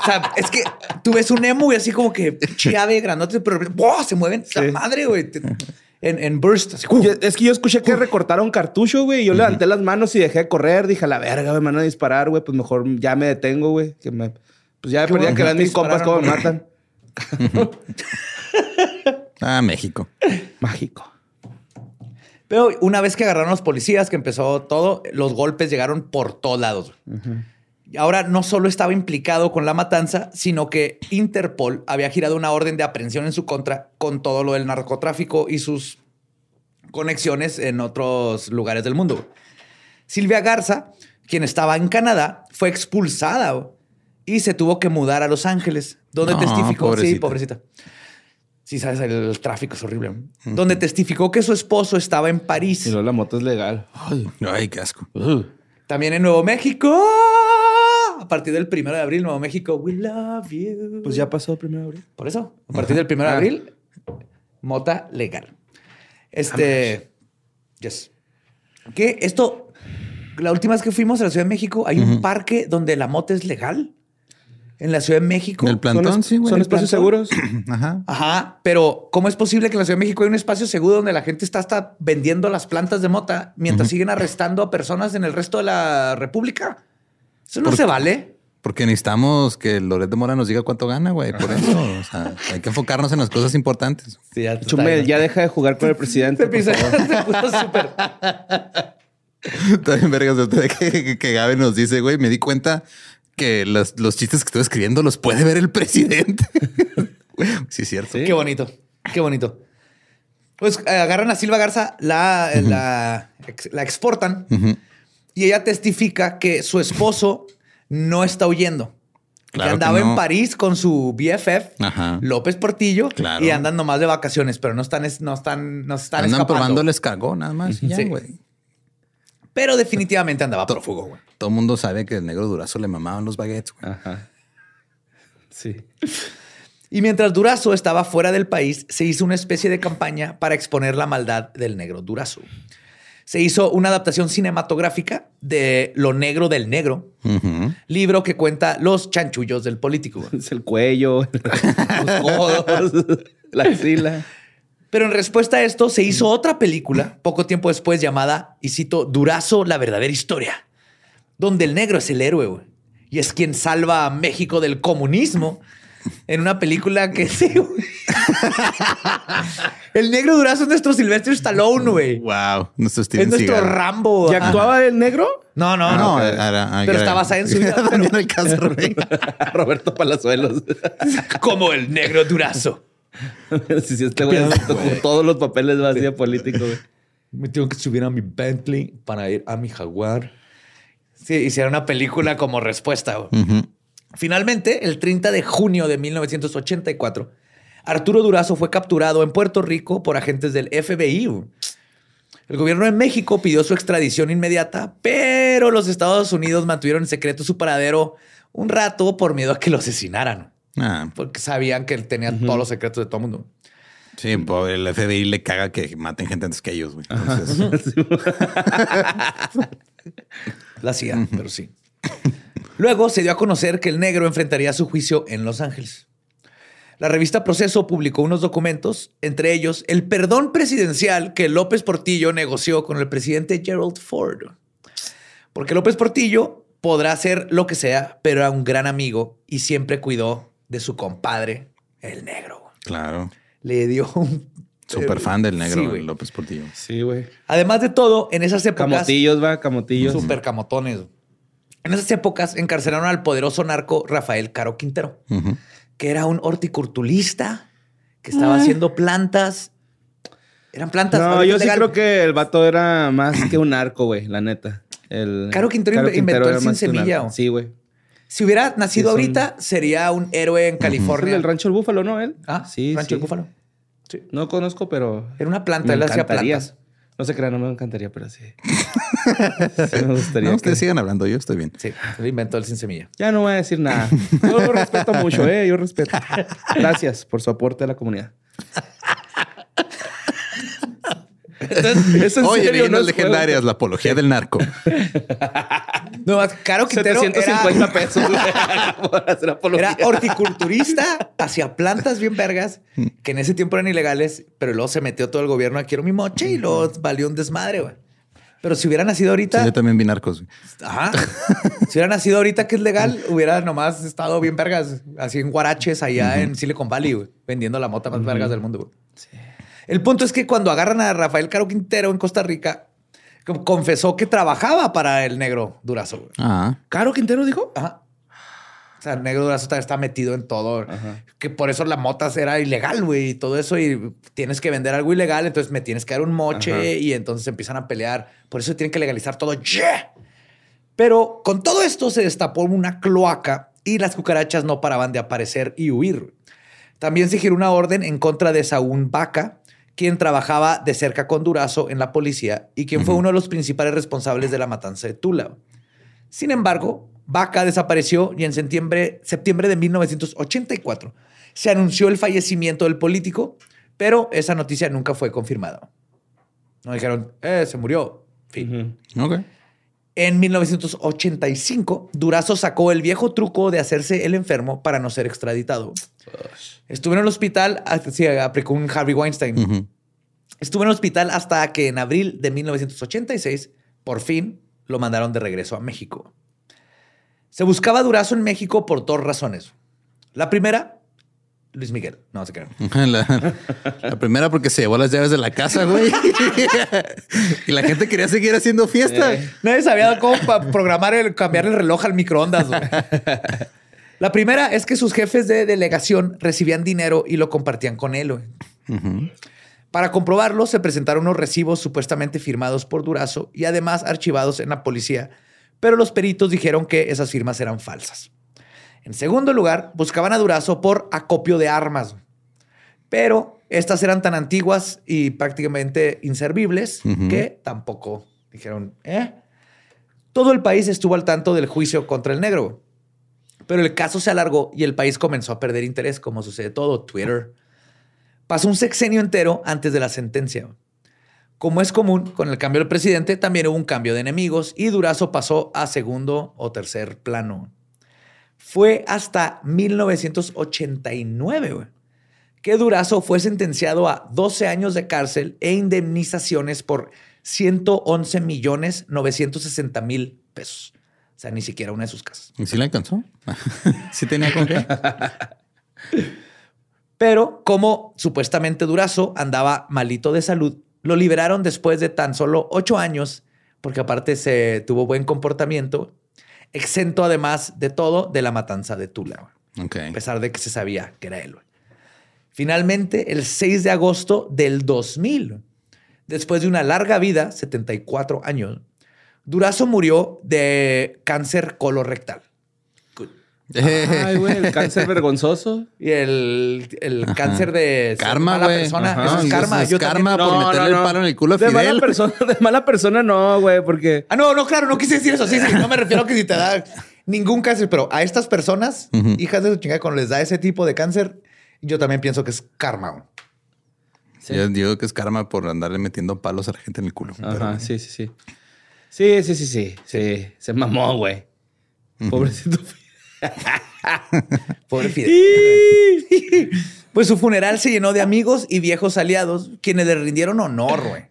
O sea, es que tú ves un emu y así como que chiave, grandote, pero ¡buah! se mueven. Sí. La madre, güey. En, en burst. Así, es que yo escuché que recortaron cartucho, güey. y Yo levanté las manos y dejé de correr. Dije, a la verga, me van a disparar, güey. Pues mejor ya me detengo, güey. Que me... Pues ya me bueno que eran mis compas cómo me matan. (laughs) Ah, México. Mágico. Pero una vez que agarraron los policías, que empezó todo, los golpes llegaron por todos lados. Y ahora no solo estaba implicado con la matanza, sino que Interpol había girado una orden de aprehensión en su contra con todo lo del narcotráfico y sus conexiones en otros lugares del mundo. Silvia Garza, quien estaba en Canadá, fue expulsada y se tuvo que mudar a Los Ángeles, donde No, testificó. Sí, pobrecita. pobrecita. Sí, sabes, el tráfico es horrible. Donde testificó que su esposo estaba en París. Y luego la moto es legal. Ay, qué asco. También en Nuevo México. A partir del primero de abril, Nuevo México, we love you. Pues ya pasó el primero de abril. Por eso, a partir del primero de Ah. abril, mota legal. Este. Yes. Que esto, la última vez que fuimos a la Ciudad de México, hay un parque donde la mota es legal. En la Ciudad de México. En el plantón, Son, sí, güey. son espacios plantón. seguros. (clears throat) Ajá. Ajá, pero ¿cómo es posible que en la Ciudad de México hay un espacio seguro donde la gente está hasta vendiendo las plantas de mota mientras siguen arrestando a personas en el resto de la República? Eso no ¿Por se vale. Porque necesitamos que Loret de Mora nos diga cuánto gana, güey. Por eso, o sea, (laughs) hay que enfocarnos en las cosas importantes. Sí, ya está Chumel, bien. ya deja de jugar con el presidente. (laughs) Se por pisa- favor. (laughs) se puso súper. También, vergas, ahorita que, que, que Gabe nos dice, güey, me di cuenta que los, los chistes que estoy escribiendo los puede ver el presidente. Sí, es cierto. Sí. Qué bonito, qué bonito. Pues eh, agarran a Silva Garza, la, la, ex- la exportan y ella testifica que su esposo no está huyendo. Claro que que andaba en. París con su BFF, Ajá. López Portillo, Claro. y andan nomás de vacaciones, pero no están, es- no están, no están Andan escapando. probando el escargot nada más. ya, Sí. Pero definitivamente andaba prófugo, güey. Todo el mundo sabe que el negro durazo le mamaban los baguettes, güey. Ajá. Sí. Y mientras Durazo estaba fuera del país, se hizo una especie de campaña para exponer la maldad del negro Durazo. Se hizo una adaptación cinematográfica de Lo Negro del Negro, libro que cuenta los chanchullos del político. (laughs) Es el cuello, (laughs) los codos, (laughs) la axila. Pero en respuesta a esto, se hizo otra película poco tiempo después llamada, y cito, Durazo, la verdadera historia, donde el negro es el héroe y es quien salva a México del comunismo en una película que sí, güey. El negro Durazo es nuestro Sylvester Stallone, güey. Wow. Nuestro Es Steven nuestro Seagal. Rambo. ¿Y Ajá. actuaba el negro? No, no, No, no. era- era- Pero era- está basada en su (laughs) vida. Pero Daniel Alcázar, güey. (laughs) Roberto Palazuelos. como el negro Durazo. (laughs) sí, sí, este güey con todos los papeles va así de político, güey. Me tengo que subir a mi Bentley para ir a mi Jaguar. Sí, hicieron una película como respuesta. güey. Finalmente, el 30 de junio de 1984, Arturo Durazo fue capturado en Puerto Rico por agentes del FBI. El gobierno de México pidió su extradición inmediata, pero los Estados Unidos mantuvieron en secreto su paradero un rato por miedo a que lo asesinaran, Ah, porque sabían que él tenía todos los secretos de todo el mundo. sí, pobre, el FBI le caga que maten gente antes que ellos, güey. Entonces, (laughs) La CIA, pero sí. Luego se dio a conocer que el negro enfrentaría su juicio en Los Ángeles. La revista Proceso publicó unos documentos, entre ellos el perdón presidencial que López Portillo negoció con el presidente Gerald Ford. Porque López Portillo podrá hacer lo que sea, pero era un gran amigo y siempre cuidó de su compadre, el negro. claro. Le dio un... Súper fan del negro Sí. López Portillo. Sí, güey. Además de todo, en esas épocas... Camotillos, va, camotillos. Super camotones. En esas épocas encarcelaron al poderoso narco Rafael Caro Quintero, que era un horticulturista que estaba haciendo plantas. Eran plantas. No, yo sí legal. creo que el vato era más que un narco, güey, la neta. El, Caro Quintero inve- inventó el sin semilla. Sí, güey. Si hubiera nacido Sí, son- ahorita, sería un héroe en ¿Es el California. del Rancho del Búfalo, no? Él. Ah, sí. Rancho sí. del Búfalo. No conozco, pero. Era una planta, me él hacía plantas. No se crean, no me encantaría, pero sí. Sí me gustaría. No, que- ustedes sigan hablando, yo estoy bien. Sí, él inventó el sin semilla. Ya no voy a decir nada. Yo lo respeto mucho, ¿eh? Yo respeto. Gracias por su aporte a la comunidad. ¿Es en Oye, serio? No es legendarias, juego. la apología del narco. (laughs) No, Caro Quintero 750 era, (laughs) pesos (laughs) por hacer apología. era horticulturista, hacía plantas bien vergas, que en ese tiempo eran ilegales, pero luego se metió todo el gobierno a quiero mi moche y luego valió un desmadre, güey. Pero si hubiera nacido Sí, ahorita, yo también vi narcos. ajá, si hubiera nacido ahorita que es legal, hubiera nomás estado bien vergas, así en guaraches allá en Silicon Valley, güey, vendiendo la mota más vergas del mundo, güey. El punto es que cuando agarran a Rafael Caro Quintero en Costa Rica, co- confesó que trabajaba para el negro Durazo. güey. Ah, ¿Caro Quintero dijo? Ajá. O sea, el negro Durazo está, está metido en todo. Que por eso la motas era ilegal, güey, y todo eso. Y tienes que vender algo ilegal, entonces me tienes que dar un moche Ajá. y entonces empiezan a pelear. Por eso tienen que legalizar todo. ¡Yeah! Pero con todo esto se destapó una cloaca y las cucarachas no paraban de aparecer y huir. También se giró una orden en contra de Saúl Vaca, quien trabajaba de cerca con Durazo en la policía y quien fue uno de los principales responsables de la matanza de Tula. Sin embargo, Vaca desapareció y en septiembre, septiembre de 1984 se anunció el fallecimiento del político, pero esa noticia nunca fue confirmada. No dijeron, eh, se murió. Fin. ok. En 1985, Durazo sacó el viejo truco de hacerse el enfermo para no ser extraditado. Estuvo en el hospital, así aplicó un Harvey Weinstein. Ujú. Estuvo en el hospital hasta que en abril de 1986, por fin, lo mandaron de regreso a México. Se buscaba Durazo en México por dos razones. La primera, Luis Miguel. No, se crean. (laughs) La, la primera porque se llevó las llaves de la casa, güey. (laughs) y la gente quería seguir haciendo fiesta. Nadie sabía cómo pa- programar el cambiar el reloj al microondas. güey. La primera es que sus jefes de delegación recibían dinero y lo compartían con él. güey. Para comprobarlo, se presentaron unos recibos supuestamente firmados por Durazo y además archivados en la policía, pero los peritos dijeron que esas firmas eran falsas. En segundo lugar, buscaban a Durazo por acopio de armas, pero estas eran tan antiguas y prácticamente inservibles que tampoco dijeron, ¿eh? Todo el país estuvo al tanto del juicio contra el negro, pero el caso se alargó y el país comenzó a perder interés, como sucede todo, Twitter. Pasó un sexenio entero antes de la sentencia. Como es común, con el cambio del presidente también hubo un cambio de enemigos y Durazo pasó a segundo o tercer plano. Fue hasta 1989 güey, que Durazo fue sentenciado a 12 años de cárcel e indemnizaciones por 111 millones 960 mil pesos. O sea, ni siquiera una de sus casas. ¿Y si le alcanzó? (laughs) ¿Sí tenía con qué? Pero como supuestamente Durazo andaba malito de salud, lo liberaron después de tan solo ocho años, porque aparte se tuvo buen comportamiento, exento además de todo de la matanza de Tula, a pesar de que se sabía que era él. Finalmente, el 6 de agosto del 2000, después de una larga vida, 74 años, Durazo murió de cáncer colorectal. Ay, güey, el cáncer (laughs) vergonzoso. Y el, el cáncer de Karma, mala güey. persona. Ajá. Eso es Eso karma. es Yo karma también- por meterle el palo en el culo a de Fidel. mala persona, de mala persona no, güey, porque Ah, no, no, claro, no quise decir eso. Sí, sí, no me refiero a que si te da ningún cáncer, pero a estas personas, hijas de su chingada, cuando les da ese tipo de cáncer, yo también pienso que es karma. güey. Yo digo que es karma por andarle metiendo palos a la gente en el culo. Ajá, Pero- sí, sí, sí. Sí, sí, sí, sí. Sí, se mamó, güey. Pobrecito. (laughs) Pobre Fidel. (laughs) pues su funeral se llenó de amigos y viejos aliados, quienes le rindieron honor, güey.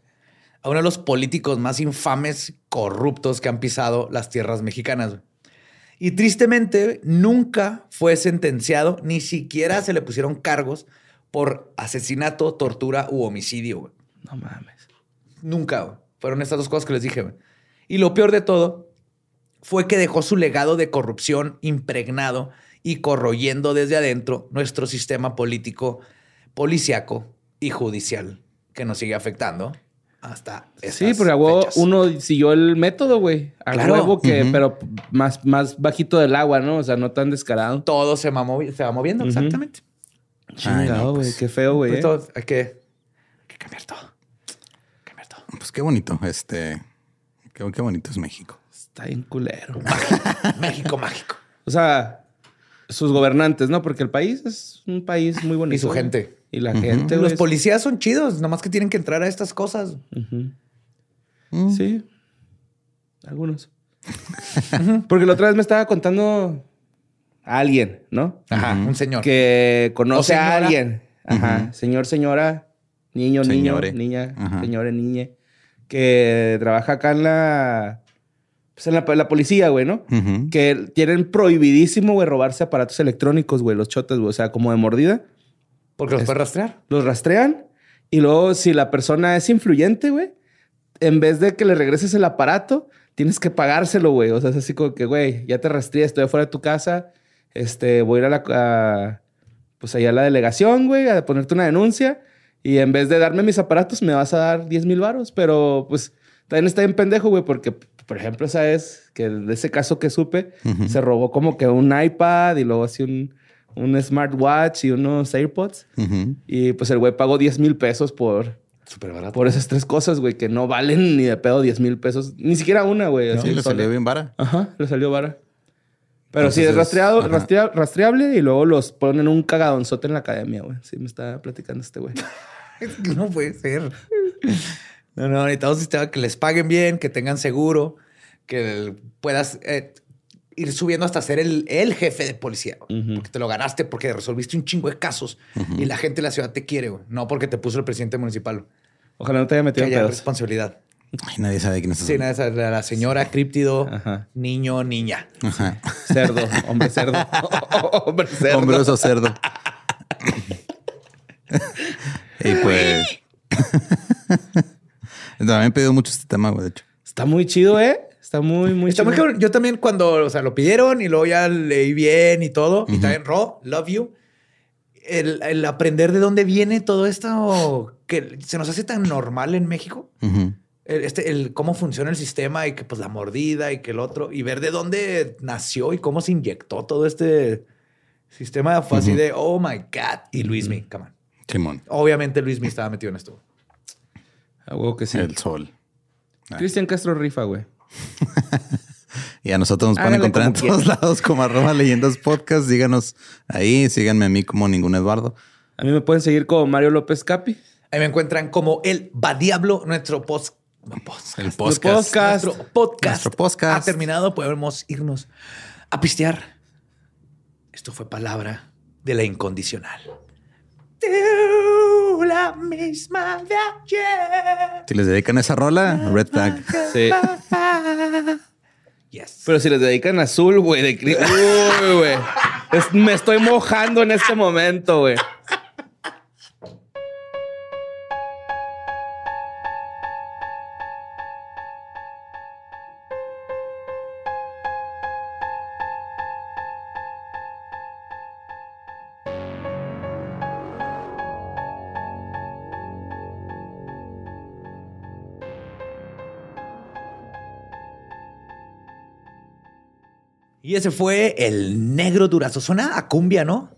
A uno de los políticos más infames, corruptos que han pisado las tierras mexicanas. Y tristemente nunca fue sentenciado, ni siquiera se le pusieron cargos por asesinato, tortura u homicidio. No mames. Nunca. Fueron estas dos cosas que les dije. Y lo peor de todo fue que dejó su legado de corrupción impregnado y corroyendo desde adentro nuestro sistema político, policiaco y judicial, que nos sigue afectando hasta Sí, porque huevo uno siguió el método, güey. A Claro. huevo que, pero más, más bajito del agua, ¿no? O sea, no tan descarado. todo se, va movi- se va moviendo, exactamente. Chingado, no, güey. pues. Qué feo, güey. Pues ¿eh? todo- hay, que, hay que cambiar todo. Cambiar todo. Pues qué bonito. Este. Qué, qué bonito es México. Está bien culero. (laughs) México mágico. O sea, sus gobernantes, ¿no? Porque el país es un país muy bonito. Y su gente. Y la gente, Los policías son chidos, nomás que tienen que entrar a estas cosas. Mm. Sí. Algunos. Porque la otra vez me estaba contando a alguien, ¿no? Ajá, un señor. Que conoce a alguien. Ajá. Señor, señora, niño, Señore. niño, niña, Ajá. señora, niñe. Que trabaja acá en la. Pues en la, la policía, güey, ¿no? Que tienen prohibidísimo, güey, robarse aparatos electrónicos, güey, los chotes, güey. O sea, como de mordida. Porque los puedes rastrear. Los rastrean Y luego, si la persona es influyente, güey, en vez de que le regreses el aparato, tienes que pagárselo, güey. O sea, es así como que, güey, ya te rastreé, estoy afuera de tu casa, este, voy a ir a la, a, pues allá a la delegación, güey, a ponerte una denuncia. Y en vez de darme mis aparatos, me vas a dar 10 mil varos. Pero, pues, también está bien pendejo, güey, porque, por ejemplo, sabes que de ese caso que supe, se robó como que un iPad y luego así un, un smartwatch y unos AirPods. Y pues el güey pagó 10 mil pesos por, Súper barato. por esas tres cosas, güey, que no valen ni de pedo 10 mil pesos. Ni siquiera una, güey. Sí, así le sola. salió bien vara. Ajá, le salió vara. Pero Entonces sí, es es- rastreado, rastreable y luego los ponen un cagadonzote en la academia, güey. Sí, me está platicando este güey. (laughs) No puede ser. No, no, necesitamos un sistema que les paguen bien, que tengan seguro, que puedas eh, ir subiendo hasta ser el, el jefe de policía. Porque te lo ganaste, porque resolviste un chingo de casos y la gente de la ciudad te quiere, güey. No porque te puso el presidente municipal. Ojalá no te haya Que metido en haya pedos. responsabilidad. Ay, nadie sabe quién es Sí, nada, esa- la, señora críptido, Ajá. niño, niña. Ajá. (laughs) Cerdo, hombre cerdo. (laughs) hombre cerdo. Hombre oso cerdo. (laughs) y pues. También he pedido mucho este tema, güey, de hecho. Está muy chido, ¿eh? Está muy, muy Está chido. muy cabrón. Yo también cuando, o sea, lo pidieron y luego ya leí bien y todo. Y también, Ro, love you. El, el aprender de dónde viene todo esto que se nos hace tan normal en México. Ujú. El, este, el cómo funciona el sistema y que pues la mordida y que el otro. Y ver de dónde nació y cómo se inyectó todo este sistema. Fue así de, oh my God. Y Luismi, come on. Simón. Obviamente Luismi estaba metido en esto. A huevo que sí. El sol. Cristian Castro rifa, güey. (laughs) Y a nosotros nos pueden Háganle encontrar en todos lados como arroba leyendas podcast. Síganos ahí, síganme a mí como ningún Eduardo. A mí me pueden seguir como Mario López Capi. Ahí me encuentran como el Va Diablo, nuestro post. podcast. El podcast. podcast. Nuestro podcast, Nuestro podcast. ha terminado. Podemos irnos a pistear. Esto fue palabra de la incondicional. Tú, la misma de ayer. Si les dedican esa rola, red flag. Sí. Yes. Pero si les dedican azul, güey, de Uy, güey. Es- me estoy mojando en este momento, güey. Y ese fue el negro durazo. Suena a cumbia, ¿no?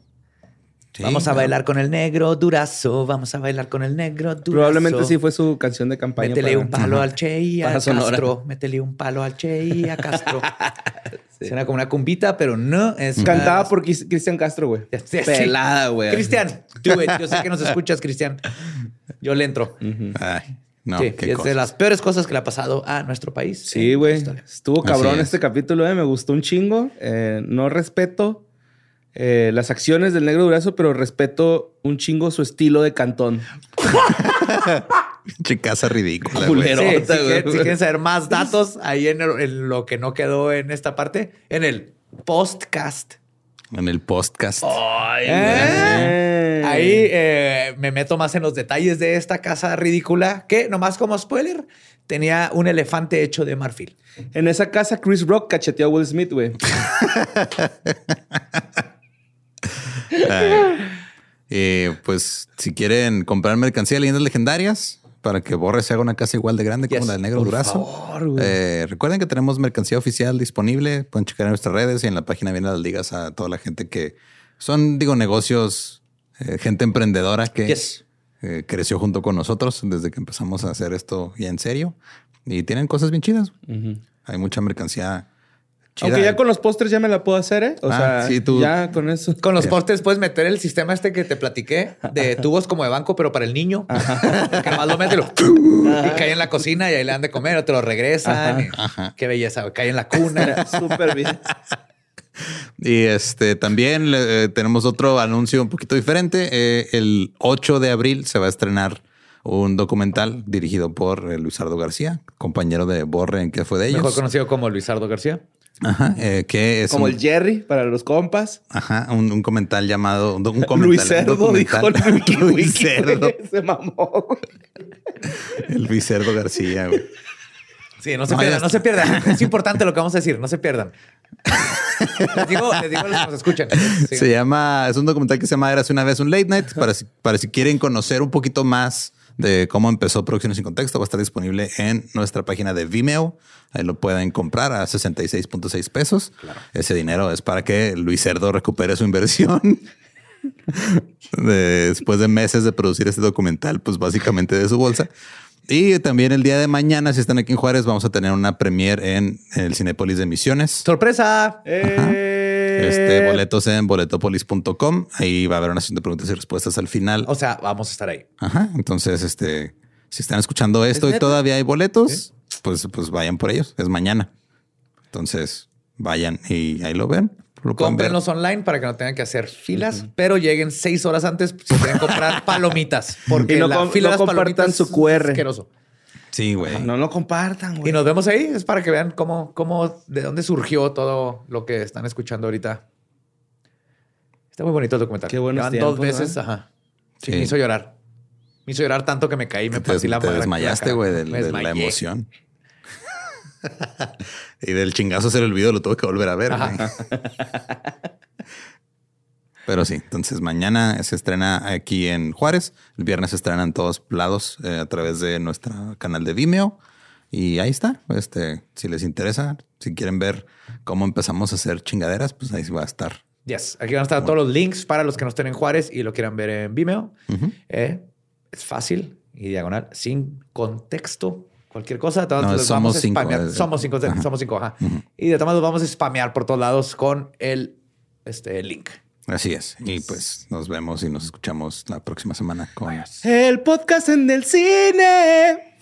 Sí, vamos a bailar con el negro durazo. Vamos a bailar con el negro durazo. Probablemente sí fue su canción de campaña. Métele para- un palo al Che y a Sonora. Castro. Métele un palo al Che y a Castro. (laughs) Suena como una cumbita, pero no es. Cantaba por Cristian Castro, güey. Sí, sí. Pelada, güey. Cristian, do it. Yo sé que nos (laughs) escuchas, Cristian. Yo le entro. Ay, no, sí, qué es de las peores cosas que le ha pasado a nuestro país. Sí, güey. Estuvo cabrón es. este capítulo, eh. Me gustó un chingo. Eh, no respeto eh, las acciones del negro durazo, pero respeto un chingo su estilo de cantón. (laughs) Pinche casa ridícula, Culero. Sí, si, quieren, si quieren saber más datos ahí en, el- en lo que no quedó en esta parte, en el postcast. En el podcast. ¿Eh? Ahí eh, me meto más en los detalles de esta casa ridícula que, nomás como spoiler, tenía un elefante hecho de marfil. En esa casa, Chris Rock cacheteó a Will Smith, güey. (laughs) Eh, pues si quieren comprar mercancía de leyendas legendarias para que Borre se haga una casa igual de grande como la del Negro por Durazo. favor, güey. Eh, recuerden que tenemos mercancía oficial disponible. Pueden checar en nuestras redes y en la página vienen las ligas a toda la gente que son, digo, negocios, eh, gente emprendedora que Yes. eh, creció junto con nosotros desde que empezamos a hacer esto ya en serio. Y tienen cosas bien chidas. Hay mucha mercancía chida. Aunque ya con los postres ya me la puedo hacer, ¿eh? O Ah, sea, sí, tú- ya con eso. Con los postes puedes meter el sistema este que te platiqué de tubos como de banco, pero para el niño. (laughs) Que más lo mete y lo- y cae en la cocina y ahí le dan de comer o te lo regresan. y- Qué belleza, cae en la cuna. (laughs) Súper bien. (laughs) Y este también eh, tenemos otro anuncio un poquito diferente. Eh, el 8 de abril se va a estrenar un documental dirigido por eh, Luisardo García, compañero de Borre en que fue de ellos. Mejor conocido como Luisardo García. Ajá, eh, que es Como un, el Jerry para los compas. ajá, un, un comentario llamado un, un (laughs) comentario, Luis un Cerdo dijo el Wiki (laughs) Luis Wiki, Cerdo. Se mamó, el Luis Cerdo García, güey. Sí, no se No, pierdan, no se pierdan. (laughs) Es importante lo que vamos a decir, no se pierdan. les digo, les digo a los que nos escuchan. Sí. Se llama, es un documental que se llama Érase una vez un late night para si, para si quieren conocer un poquito más de cómo empezó Producciones sin Contexto. Va a estar disponible en nuestra página de Vimeo. Ahí lo pueden comprar a 66.6 pesos. Ese dinero es para que Luis Cerdo recupere su inversión. (laughs) De- después de meses de producir este documental, pues básicamente de su bolsa. Y también el día de mañana, si están aquí en Juárez, vamos a tener una premiere en el Cinépolis de Misiones. Sorpresa. Eh, Este, boletos en boletopolis.com. Ahí va a haber una sesión de preguntas y respuestas al final. O sea, vamos a estar ahí. Ajá. Entonces, este, si están escuchando esto y neta? todavía hay boletos, pues, pues vayan por ellos. Es mañana. Entonces, vayan y ahí lo ven. Lo pueden ver. Cómprenlos online para que no tengan que hacer filas, pero lleguen seis horas antes si quieren comprar (laughs) palomitas. Porque Y no la com- fila de no las compartan palomitas su QR. es asqueroso. Sí, güey. No lo compartan, güey. Y nos vemos ahí. Es para que vean cómo, cómo, de dónde surgió todo lo que están escuchando ahorita. Está muy bonito el documental. Qué buenos Llevan dos veces. ¿no? Ajá. Sí, Sí. Me hizo llorar. Me hizo llorar tanto que me caí, me Te, partí la te madre- desmayaste, güey, de, la emoción. (laughs) (laughs) y del chingazo se le olvidó, lo tuve que volver a ver. (laughs) Pero sí, entonces mañana se estrena aquí en Juárez. El viernes se estrena en todos lados eh, a través de nuestro canal de Vimeo. Y ahí está. Este, si les interesa, si quieren ver cómo empezamos a hacer chingaderas, pues ahí va a estar. Yes. Aquí van a estar todos los links para los que no estén en Juárez y lo quieran ver en Vimeo. Eh, es fácil y diagonal, sin contexto. Cualquier cosa, todos No, los somos vamos cinco, spamear. es- Somos cinco, Ajá. somos cinco, ajá. Y de todas maneras vamos a spamear por todos lados con el este, link. Así es. Y pues nos vemos y nos escuchamos la próxima semana con El podcast en el cine.